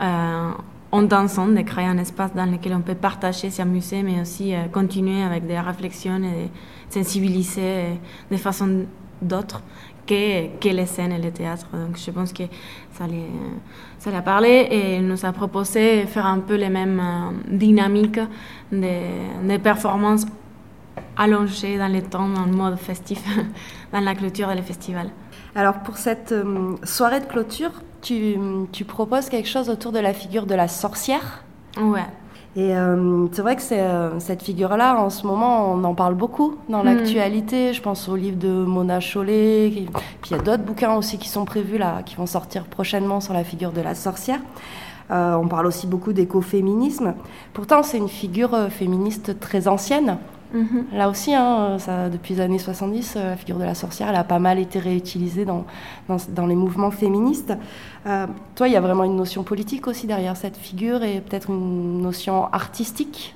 euh, en dansant, de créer un espace dans lequel on peut partager, s'amuser, mais aussi euh, continuer avec des réflexions et sensibiliser euh, de façon d'autres que, que les scènes et le théâtre. Donc je pense que ça lui, ça a parlé et il nous a proposé faire un peu les mêmes euh, dynamiques de, de performances allongées dans le temps, en mode festif, dans la clôture des festivals. Alors pour cette euh, soirée de clôture, tu, tu, proposes quelque chose autour de la figure de la sorcière Ouais. Et euh, c'est vrai que euh, cette figure-là, en ce moment, on en parle beaucoup dans l'actualité. Je pense au livre de Mona Chollet. Qui... Puis il y a d'autres bouquins aussi qui sont prévus là, qui vont sortir prochainement sur la figure de la sorcière. On parle aussi beaucoup d'écoféminisme. Pourtant, c'est une figure féministe très ancienne. Mhm. Là aussi, hein, ça, depuis les années 70, euh, la figure de la sorcière, elle a pas mal été réutilisée dans, dans, dans les mouvements féministes. Euh, toi, il y a vraiment une notion politique aussi derrière cette figure et peut-être une notion artistique?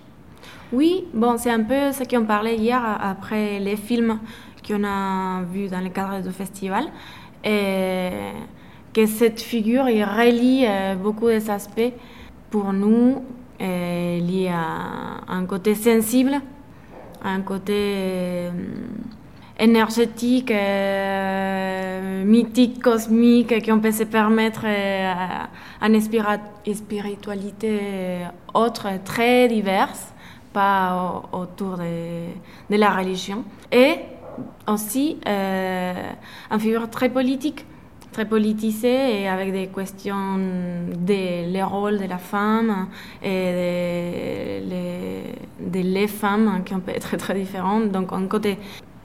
Oui, bon, c'est un peu ce qu'on parlait hier après les films qu'on a vus dans le cadre du festival. Et que cette figure il relie euh, beaucoup des aspects pour nous euh, liés à un côté sensible un côté euh, énergétique, euh, mythique, cosmique, qu'on peut se permettre euh, une spiritualité autre, très diverse, pas au, autour de, de, la religion. Et aussi euh, une figure très politique très politisée et avec des questions des les rôles de la femme et de les, femmes qui peuvent être très différentes. Donc un côté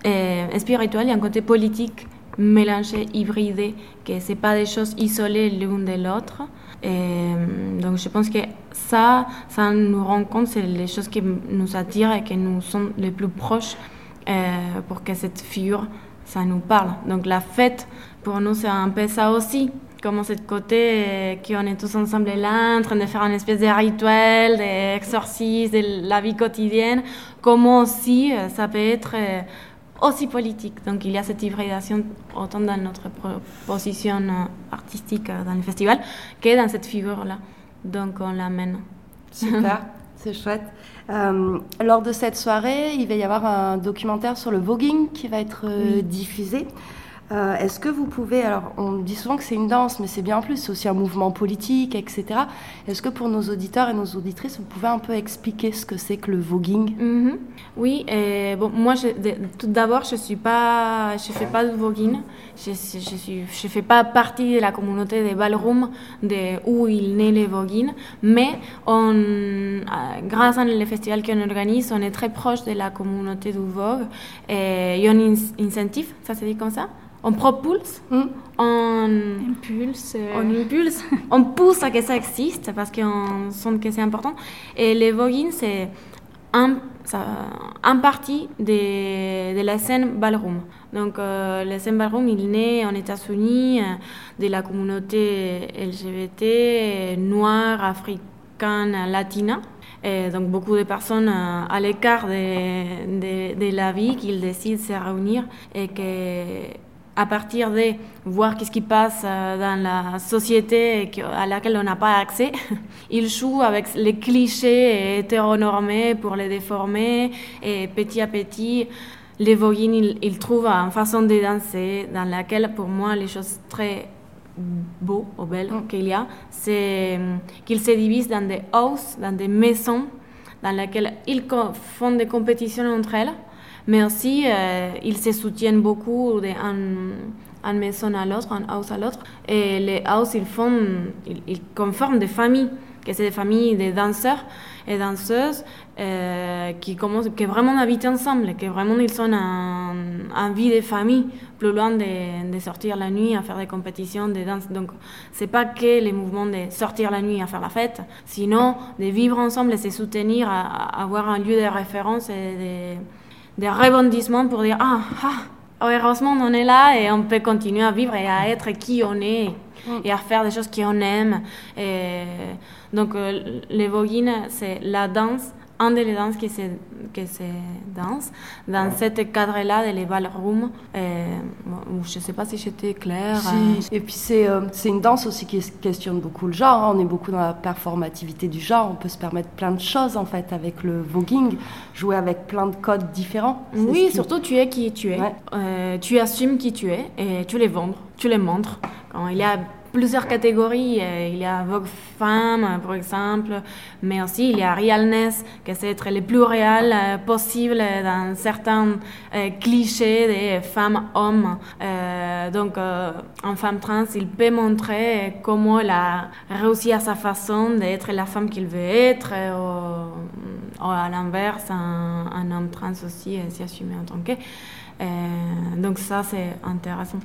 euh, spirituel et un côté politique mélangé, hybridé, que ce pas des choses isolées l'une de l'autre. donc je pense que ça, ça nous rend compte, c'est les choses qui nous attirent et qui nous sont les plus proches euh, pour que cette figure, ça nous parle. Donc la fête, pour nous, c'est un peu ça aussi. Comme ce côté qu'on est tous ensemble là, en train de faire une espèce de rituel, d'exorcisme de la vie quotidienne, comment aussi ça peut être aussi politique. Donc il y a cette hybridation autant dans notre position artistique dans le festival que dans cette figure-là. Donc on l'amène. Super, c'est chouette. Euh, lors de cette soirée, il va y avoir un documentaire sur le voguing qui va être euh, diffusé. Euh, Est-ce que vous pouvez, alors on dit souvent que c'est une danse, mais c'est bien plus, c'est aussi un mouvement politique, etc. Est-ce que pour nos auditeurs et nos auditrices, vous pouvez un peu expliquer ce que c'est que le voguing? -hmm. Oui, bon, moi, tout d'abord, je suis pas, je fais pas de voguing, je, je je fais pas partie de la communauté de ballroom de où il naît le voguing, mais on, grâce à les festivals qu'on organise, on est très proche de la communauté du vogue. Et on incentive, ça se dit comme ça? On propulse, mm. on impulse, on impulse, on pousse à que ça existe parce qu'on sent que c'est important. Et le voguing, c'est un, ça, un partie de, de, la scène ballroom. Donc, euh, la scène ballroom, il naît aux États-Unis euh, de la communauté LGBT, noire, africaine, latina. Et donc beaucoup de personnes euh, à l'écart de, de, de, la vie qui décident de se réunir et que à partir de voir qu'est-ce qui passe dans la société à laquelle on n'a pas accès, il joue avec les clichés hétéronormés pour les déformer et petit à petit, les voguing, il, il trouve une façon de danser dans laquelle pour moi les choses très beaux ou belles mm. qu'il y a, c'est qu'ils se divisent dans des houses, dans des maisons dans lesquelles ils font des compétitions entre elles mais aussi euh, ils se soutiennent beaucoup d'un maison à l'autre, un house à l'autre. Et les house, ils font, ils, conforment des familles que c'est des familles de danseurs et danseuses euh, qui commencent, qui vraiment habitent ensemble, que vraiment ils sont en, en vie de famille, plus loin de, de, sortir la nuit à faire des compétitions de danse. Donc, c'est pas que les mouvements de sortir la nuit à faire la fête, sinon de vivre ensemble et se soutenir, à avoir un lieu de référence et de, de rebondissement pour dire ah, ah, heureusement on est là et on peut continuer à vivre et à être qui on est et à faire des choses qu'on aime. Et donc, euh, les voguines, c'est la danse un des danses qui se, qui se danse dans ce cadre-là de les ballrooms. Euh, je ne sais pas si j'étais claire. Si. Et puis c'est euh, une danse aussi qui questionne beaucoup le genre. Hein. On est beaucoup dans la performativité du genre. On peut se permettre plein de choses en fait avec le voguing, jouer avec plein de codes différents. Oui, qui... surtout tu es qui tu es. Ouais. Euh, tu assumes qui tu es et tu les vends, tu les montres. Quand il y a plusieurs catégories. Il y a Vogue Femme, par exemple, mais aussi il y a Realness, qui c'est être le plus réel euh, possible dans certains euh, clichés des femmes-hommes. Euh, donc, euh, en femme trans, il peut montrer comment elle a réussi à sa façon d'être la femme qu'il veut être, ou, à l'inverse, un, un, homme trans aussi s'y assumer en tant que. donc ça, c'est intéressant.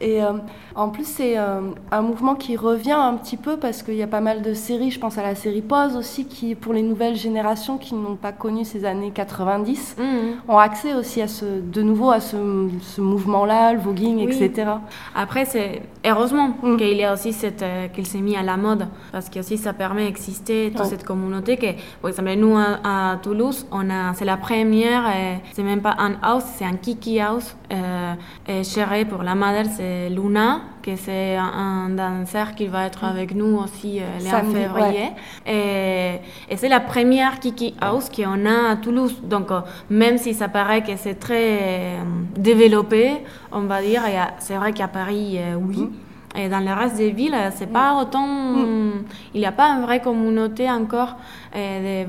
Et euh, en plus, c'est euh, un mouvement qui revient un petit peu parce qu'il y a pas mal de séries, je pense à la série Pause aussi, qui pour les nouvelles générations qui n'ont pas connu ces années 90, mmh. ont accès aussi à ce, de nouveau à ce, ce mouvement-là, le voguing, oui. etc. Après, c'est heureusement mmh. qu'il y a aussi cette, euh, qu'il s'est mis à la mode parce que aussi ça permet d'exister toute cette communauté. Que, par exemple, nous à, à Toulouse, on a, c'est la première, c'est même pas un house, c'est un kiki house euh, géré pour la c'est Luna, que c'est un, danseur qui va être avec nous aussi euh, le 1 février. Ouais. Et, et c'est la première Kiki House qu'on a à Toulouse. Donc, euh, même si ça paraît que c'est très euh, développé, on va dire, c'est vrai qu'à Paris, euh, oui. Mmh. Et dans le reste des villes, c'est pas autant. Mm. Il n'y a pas une vraie communauté encore euh, de.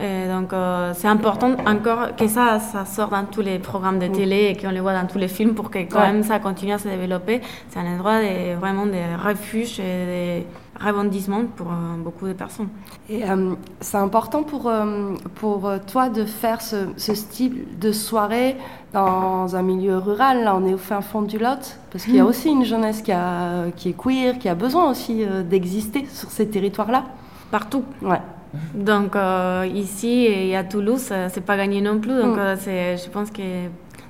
Et donc, euh, c'est important encore que ça, ça sorte dans tous les programmes de télé et qu'on le voit dans tous les films pour que quand ouais. même ça continue à se développer. C'est un endroit de, vraiment de refuge et de rebondissement pour euh, beaucoup de personnes. Et euh, c'est important pour, euh, pour toi de faire ce, ce, style de soirée dans un milieu rural. Là, on est au fin fond du Lot, parce qu'il y a Hmm. aussi une jeunesse qui, a, qui est queer, qui a besoin aussi d'exister sur ces territoires-là. Partout. Ouais. Donc euh, ici et à Toulouse, c'est pas gagné non plus. Donc Mm. euh, je pense que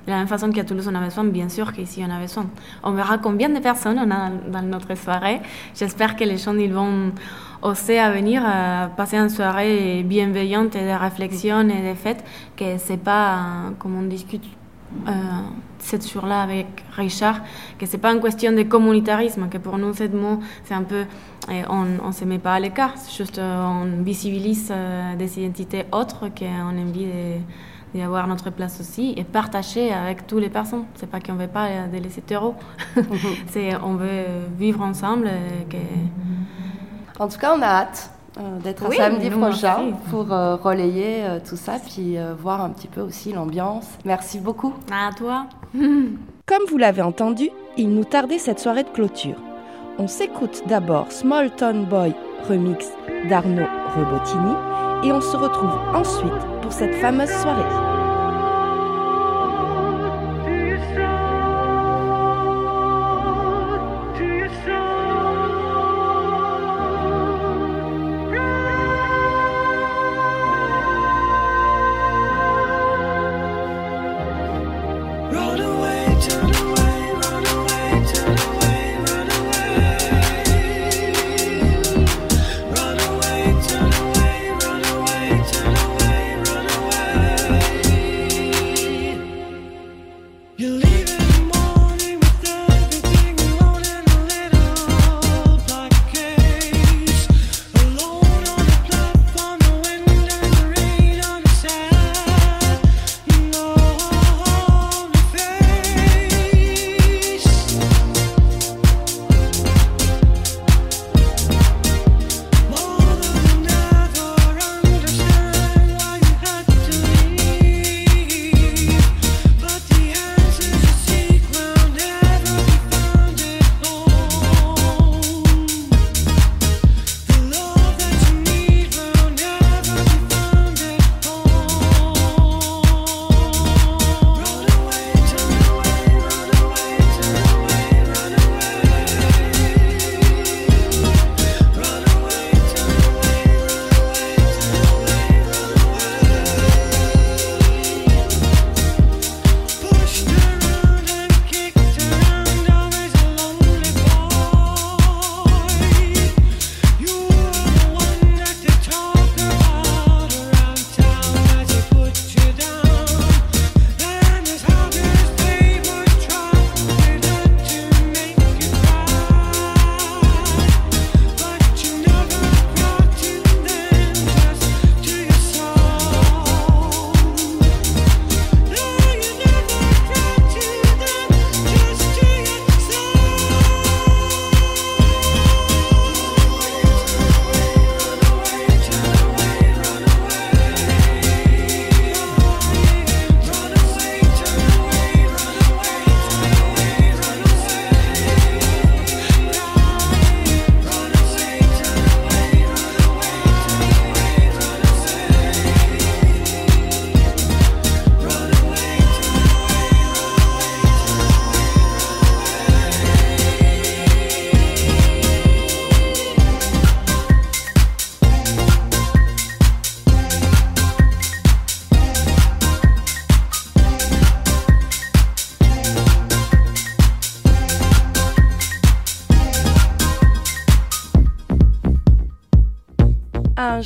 de la même façon qu'à Toulouse on a besoin, bien sûr qu'ici on a besoin. On verra combien de personnes on a dans notre soirée. J'espère que les gens ils vont oser à venir euh, passer une soirée bienveillante et de réflexion et de fête, que c'est pas euh, comme on discute euh, cette jour-là avec Richard, que c'est pas une question de communautarisme, que pour nous, ce mot, c'est un peu, eh, on ne se met pas à l'écart, c'est juste euh, on visibilise euh, des identités autres qu'on envie de d'avoir notre place aussi et partager avec toutes les personnes. C'est pas qu'on veut pas de les hétéros, c'est on veut vivre ensemble. Que... En tout cas, on a hâte euh, d'être Oui, samedi prochain pour euh, relayer euh, tout ça, puis euh, voir un petit peu aussi l'ambiance. Merci beaucoup. À toi. Comme vous l'avez entendu, il nous tardait cette soirée de clôture. On s'écoute d'abord Small Town Boy remix d'Arnaud Rebotini et on se retrouve ensuite pour cette fameuse soirée.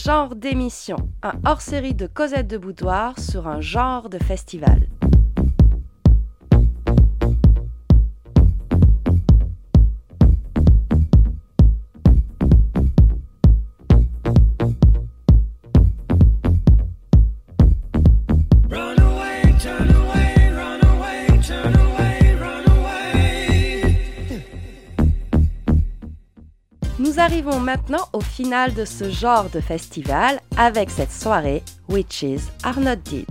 Genre d'émission, un hors-série de Cosette de Boudoir sur un genre de festival. Arrivons maintenant au final de ce genre de festival avec cette soirée Witches Are Not Dead.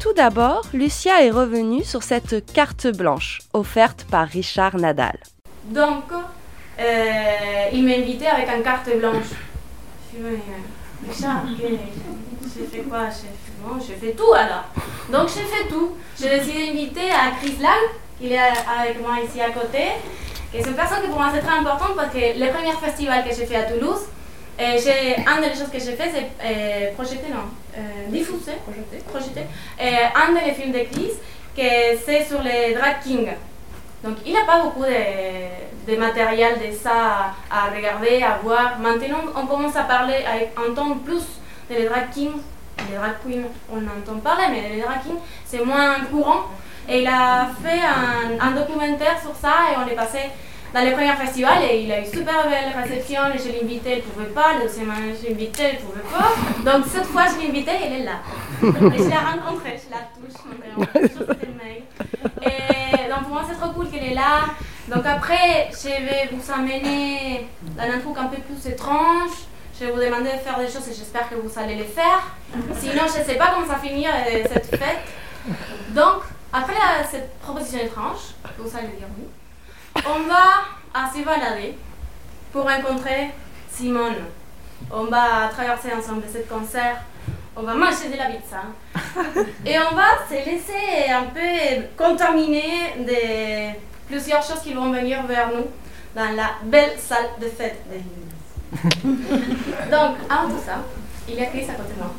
Tout d'abord, Lucia est revenue sur cette carte blanche offerte par Richard Nadal. Donc, euh, il m'a invité avec une carte blanche. Je mais, Richard, j'ai fait quoi J'ai fait, bon, fait tout alors. Donc j'ai fait tout. Je décidé d'inviter à Chris Lang, qui est avec moi ici à côté. Et c'est une personne qui pour moi c'est très importante parce que le premier festival que j'ai fait à Toulouse, euh, j'ai, une des choses que j'ai fait c'est euh, projeter, non, euh, diffuser, projeter, projeter, euh, un des films de Chris, que c'est sur les drag kings. Donc il n'a pas beaucoup de, de matériel de ça à, à regarder, à voir. Maintenant, on commence à parler, à entendre plus de les drag kings. Les drag queens, on entend parler, mais les drag kings, c'est moins courant. Et il a fait un, documentaire sur ça et on l'est passé dans le premier festival et il a eu super belle réception. Et je l'ai invité, il ne pouvait pas. Le deuxième je l'ai invité, il ne pouvait pas. Donc cette fois, je l'ai invité, elle est là. Et je l'ai rencontrée, je la touche. Et donc pour moi, c'est trop cool qu'elle est là. Donc après, je vais vous amener dans un truc un peu plus étrange. Je vais vous demander de faire des choses et j'espère que vous allez les faire. Sinon, je ne sais pas comment ça finir euh, cette fête. Donc, après la- cette proposition étrange, vous allez dire oui, on va à se balader pour rencontrer Simone. On va traverser ensemble cet concert. On va manger de la pizza. Et on va se laisser un peu contaminer de plusieurs choses qui vont venir vers nous dans la belle salle de fête de. Donc, avant tout ça, il y a Chris à côté de moi.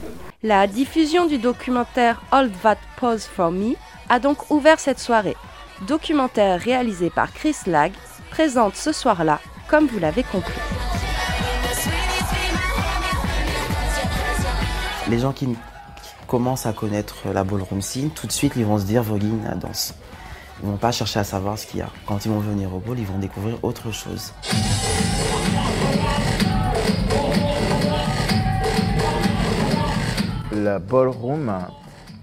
La diffusion du documentaire All That Pause for Me a donc ouvert cette soirée. Documentaire réalisé par Chris Lag, présente ce soir-là, comme vous l'avez compris. Les gens qui, qui commencent à connaître la ballroom scene, tout de suite, ils vont se dire voguing, la danse. Ils vont pas chercher à savoir ce qu'il y a. Quand ils vont venir au ball, ils vont découvrir autre chose. Le ballroom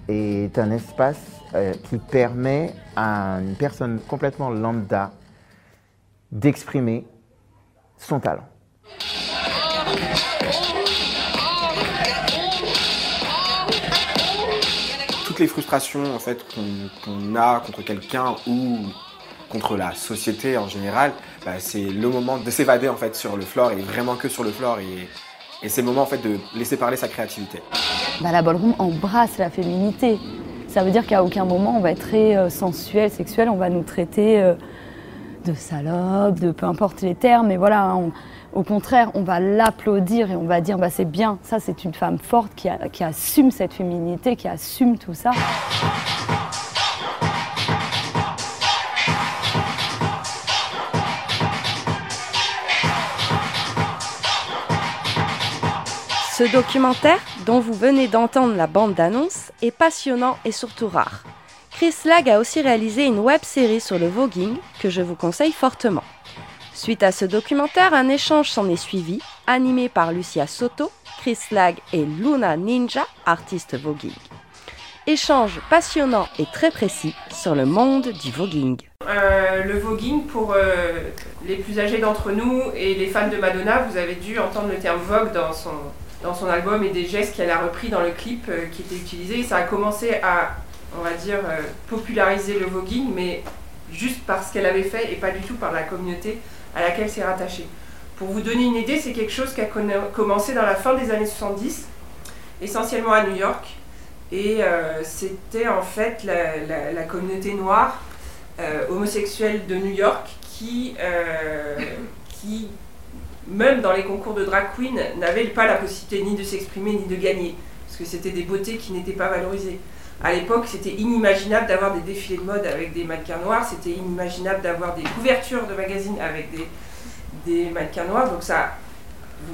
est un espace euh, qui permet à une personne complètement lambda d'exprimer son talent. toutes les frustrations en fait qu'on a contre quelqu'un ou contre la société en général, bah, c'est le moment de s'évader en fait sur le floor et vraiment que sur le floor et, et c'est le moment en fait de laisser parler sa créativité. Bah, la ballroom embrasse la féminité. Ça veut dire qu'à aucun moment on va être très euh, sensuel, sexuel, on va nous traiter euh, de salope, de peu importe les termes, mais voilà, hein, au contraire, on va l'applaudir et on va dire bah, c'est bien, ça c'est une femme forte qui, qui assume cette féminité, qui assume tout ça. Ce documentaire, dont vous venez d'entendre la bande-annonce, est passionnant et surtout rare. Chris Lag a aussi réalisé une web-série sur le voguing que je vous conseille fortement. Suite à ce documentaire, un échange s'en est suivi, animé par Lucia Soto, Chris Lag et Luna Ninja, artiste voguing. Échange passionnant et très précis sur le monde du voguing. Euh, le voguing, pour euh, les plus âgés d'entre nous et les fans de Madonna, vous avez dû entendre le terme vogue dans son, dans son album et des gestes qu'elle a repris dans le clip euh, qui étaient utilisés. Ça a commencé à, on va dire, euh, populariser le voguing, mais juste parce qu'elle avait fait et pas du tout par la communauté à laquelle c'est rattaché. Pour vous donner une idée, c'est quelque chose qui a commencé dans la fin des années 70, essentiellement à New York. Et euh, c'était en fait la, la- communauté noire homosexuelle de New York qui, qui, même dans les concours de drag queen, n'avait pas la possibilité ni de s'exprimer ni de gagner. Parce que c'était des beautés qui n'étaient pas valorisées. À l'époque, c'était inimaginable d'avoir des défilés de mode avec des mannequins noirs, c'était inimaginable d'avoir des couvertures de magazines avec des, des mannequins noirs. Donc ça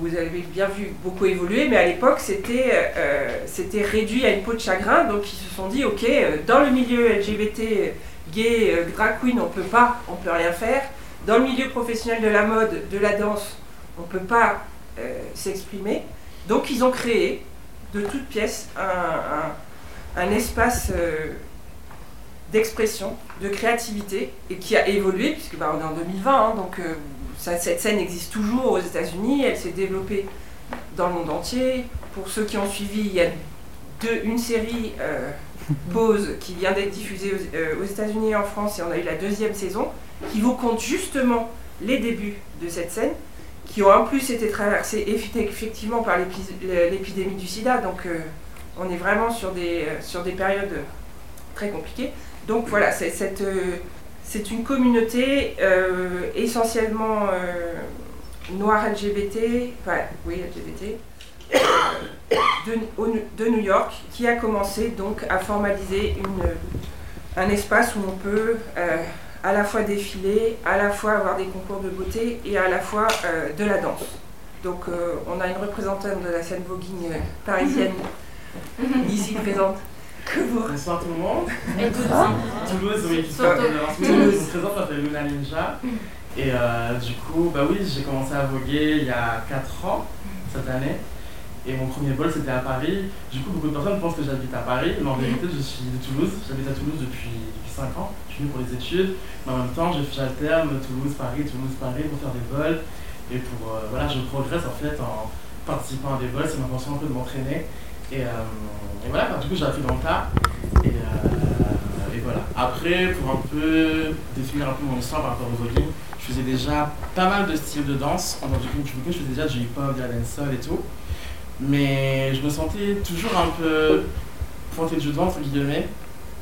vous avez bien vu beaucoup évoluer, mais à l'époque c'était euh, c'était réduit à une peau de chagrin, donc ils se sont dit ok, euh, dans le milieu LGBT, euh, gay, euh, drag queen, on peut pas, on peut rien faire. Dans le milieu professionnel de la mode, de la danse, on peut pas euh, s'exprimer. Donc ils ont créé de toutes pièces un, un- un espace euh, d'expression, de créativité, et qui a évolué, puisque bah, on est en 2020, hein, donc euh, ça- cette scène existe toujours aux États-Unis, elle s'est développée dans le monde entier. Pour ceux qui ont suivi, il y a deux- une série Pause qui vient d'être diffusée aux, aux États-Unis et en France, et on a eu la deuxième saison, qui vous compte justement les débuts de cette scène, qui ont en plus été traversés effi- effectivement par l'épi- l'épidémie du sida, donc euh, on est vraiment sur des, euh, sur des périodes très compliquées. Donc voilà, c'est euh, une communauté essentiellement noire LGBT, enfin oui LGBT, de, de New York, qui a commencé donc à formaliser une, un espace où on peut à la fois défiler, à la fois avoir des concours de beauté et à la fois euh, de la danse. Donc euh, on a une représentante de la scène voguing euh, parisienne ici présente. Que vous... Bonsoir tout le monde. Et Toulouse. Toulouse, oui, qui Toulouse. Je me présente, je m'appelle Luna Ninja. Et euh, du coup, bah oui, j'ai commencé à voguer il y a 4 ans, cette année. Et mon premier vol, c'était à Paris. Du coup, beaucoup de personnes pensent que j'habite à Paris, mais en vérité, je suis de Toulouse. J'habite à Toulouse depuis, depuis 5 ans. Pour les études. Mais en même temps, j'alterne Toulouse-Paris, Toulouse-Paris pour faire des vols. Et pour, euh, voilà, je progresse en fait en participant à des vols. C'est ma façon un peu de m'entraîner. Et, euh, et voilà, du coup, j'ai appris dans le tas. Et, euh, et voilà. Après, pour un peu définir un peu mon histoire par rapport au voguing, je faisais déjà pas mal de styles de danse. En du coup, je faisais déjà du hip-hop, de la dancehall et tout. Mais je me sentais toujours un peu pointé du doigt, entre guillemets,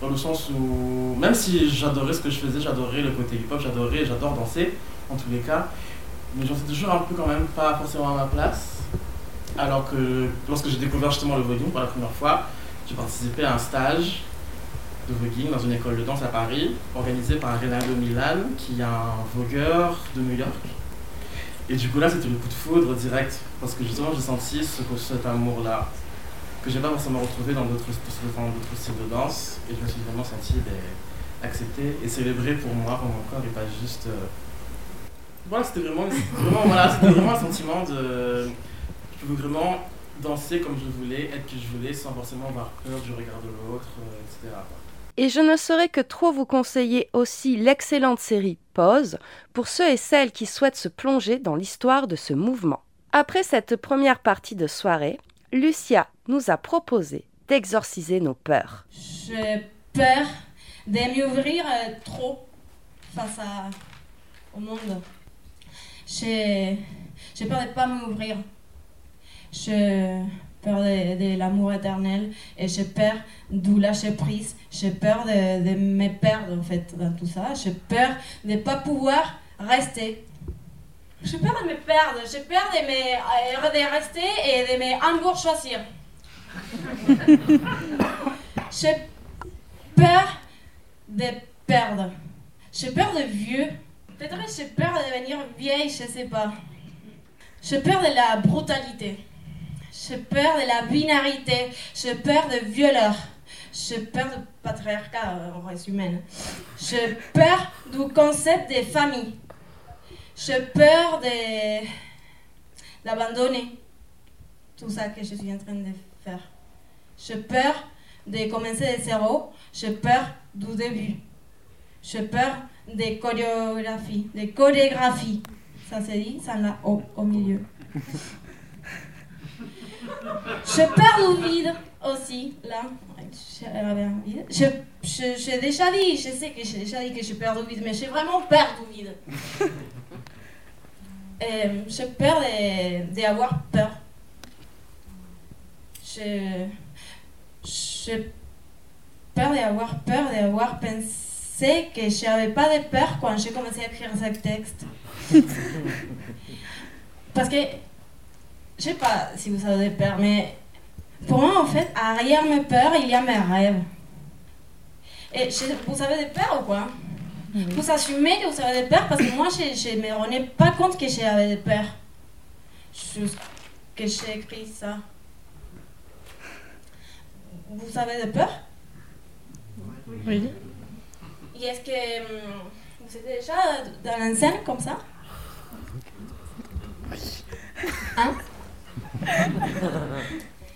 dans le sens où, même si j'adorais ce que je faisais, j'adorais le côté hip-hop, j'adorais, j'adore danser, en tous les cas, mais j'en sentais toujours un peu quand même pas forcément à ma place. Alors que lorsque j'ai découvert justement le voguing pour la première fois, j'ai participé à un stage de voguing dans une école de danse à Paris, organisé par Renato Milan, qui est un vogueur de New York. Et du coup là, c'était le coup de foudre direct, parce que justement, j'ai senti ce, cet amour-là, que j'ai pas forcément retrouvé dans d'autres styles de danse, et je me suis vraiment senti ben, accepté et célébré pour moi, pour mon corps, et pas juste... euh, Voilà, c'était vraiment, vraiment, voilà, vraiment un sentiment de... Je pouvais vraiment danser comme je voulais, être qui je voulais, sans forcément avoir peur du regard de l'autre, euh, etc. Et je ne saurais que trop vous conseiller aussi l'excellente série Pause pour ceux et celles qui souhaitent se plonger dans l'histoire de ce mouvement. Après cette première partie de soirée, Lucia nous a proposé d'exorciser nos peurs. J'ai peur de m'ouvrir euh, trop face à, au monde. J'ai peur de ne pas m'ouvrir. J'ai peur de, de l'amour éternel et j'ai peur du lâcher prise. J'ai peur de, de me perdre en fait dans tout ça. J'ai peur de ne pas pouvoir rester. J'ai peur de me perdre. J'ai peur de, me, euh, de rester et de me embourgeoisir. J'ai peur de perdre. J'ai peur de vieux. Peut-être que j'ai peur de devenir vieille, je sais pas. J'ai peur de la brutalité. J'ai peur de la binarité. J'ai peur de violeurs. J'ai peur du patriarcat euh, en race humaine. J'ai peur du concept de famille. J'ai peur de d'abandonner tout ça que je suis en train de faire. J'ai peur de commencer de zéro. J'ai peur du début. J'ai peur des chorégraphies. Des chorégraphies. Ça se dit, ça là au, au milieu. J'ai peur du vide aussi, là. J'ai déjà dit, je sais que j'ai déjà dit que j'ai peur du vide, mais j'ai vraiment peur du vide. Euh, j'ai peur de- d'avoir peur. J'ai peur d'avoir peur d'avoir pensé que j'avais pas de peur quand j'ai commencé à écrire ce texte. Parce que, je sais pas si vous avez peur, mais pour moi, en fait, arrière mes peurs, il y a mes rêves. Et je- vous avez des peurs ou quoi? Vous assumez que vous avez des peurs parce que moi, je ne me rendais pas compte que j'avais des peurs. juste que j'ai écrit ça. Vous avez de peur Oui. Et est-ce que hum, vous êtes déjà dans la scène comme ça? Hein?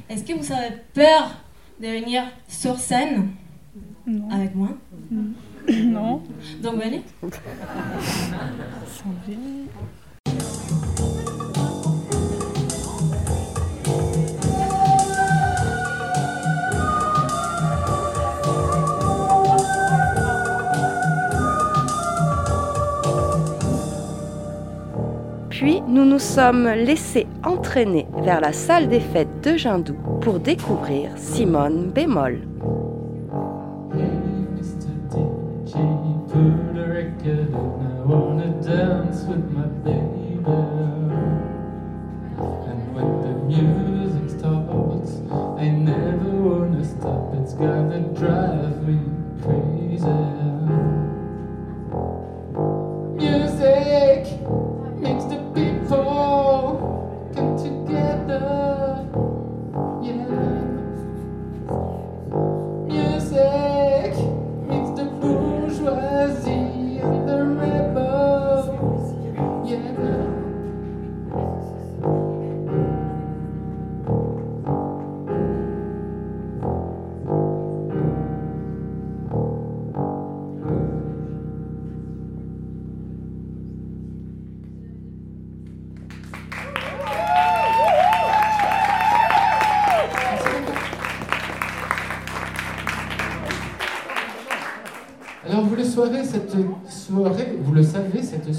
Est-ce que vous avez peur de venir sur scène avec moi? Non. Donc venez. Puis nous nous sommes laissés entraîner vers la salle des fêtes de Jindou pour découvrir Simone Bémol. Drive.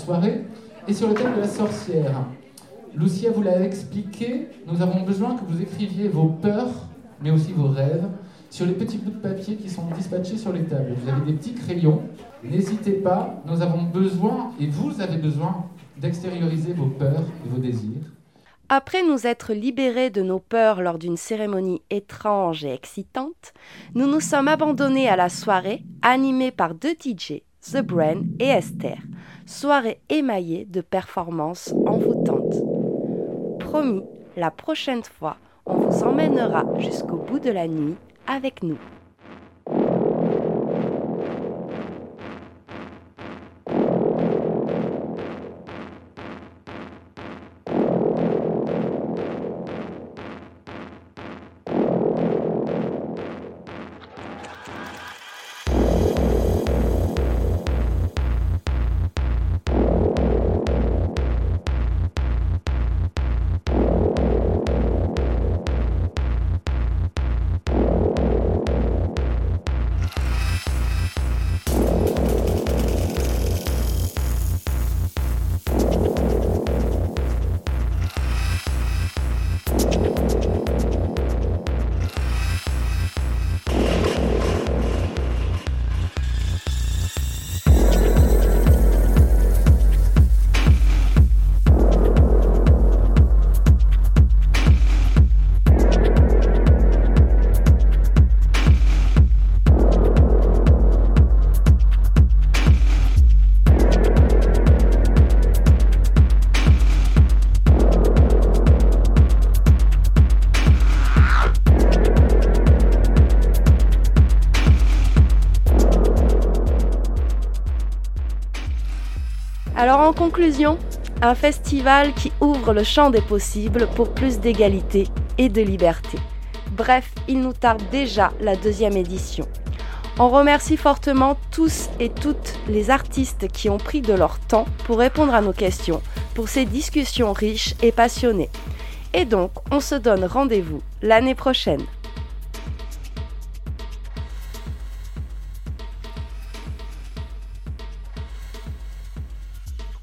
Soirée est sur le thème de la sorcière. Lucia vous l'a expliqué, nous avons besoin que vous écriviez vos peurs, mais aussi vos rêves, sur les petits bouts de papier qui sont dispatchés sur les tables. Vous avez des petits crayons, n'hésitez pas, nous avons besoin, et vous avez besoin, d'extérioriser vos peurs et vos désirs. Après nous être libérés de nos peurs lors d'une cérémonie étrange et excitante, nous nous sommes abandonnés à la soirée animée par deux DJ, The Brain et Esther. Soirée émaillée de performances envoûtantes. Promis, la prochaine fois, on vous emmènera jusqu'au bout de la nuit avec nous. Un festival qui ouvre le champ des possibles pour plus d'égalité et de liberté. Bref, il nous tarde déjà la deuxième édition. On remercie fortement tous et toutes les artistes qui ont pris de leur temps pour répondre à nos questions, pour ces discussions riches et passionnées. Et donc, on se donne rendez-vous l'année prochaine.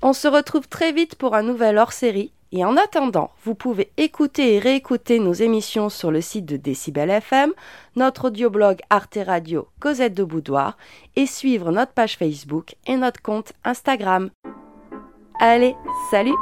On se retrouve très vite pour un nouvel hors-série. Et en attendant, vous pouvez écouter et réécouter nos émissions sur le site de Décibel FM, notre audioblog Arte Radio Cosette de Boudoir et suivre notre page Facebook et notre compte Instagram. Allez, salut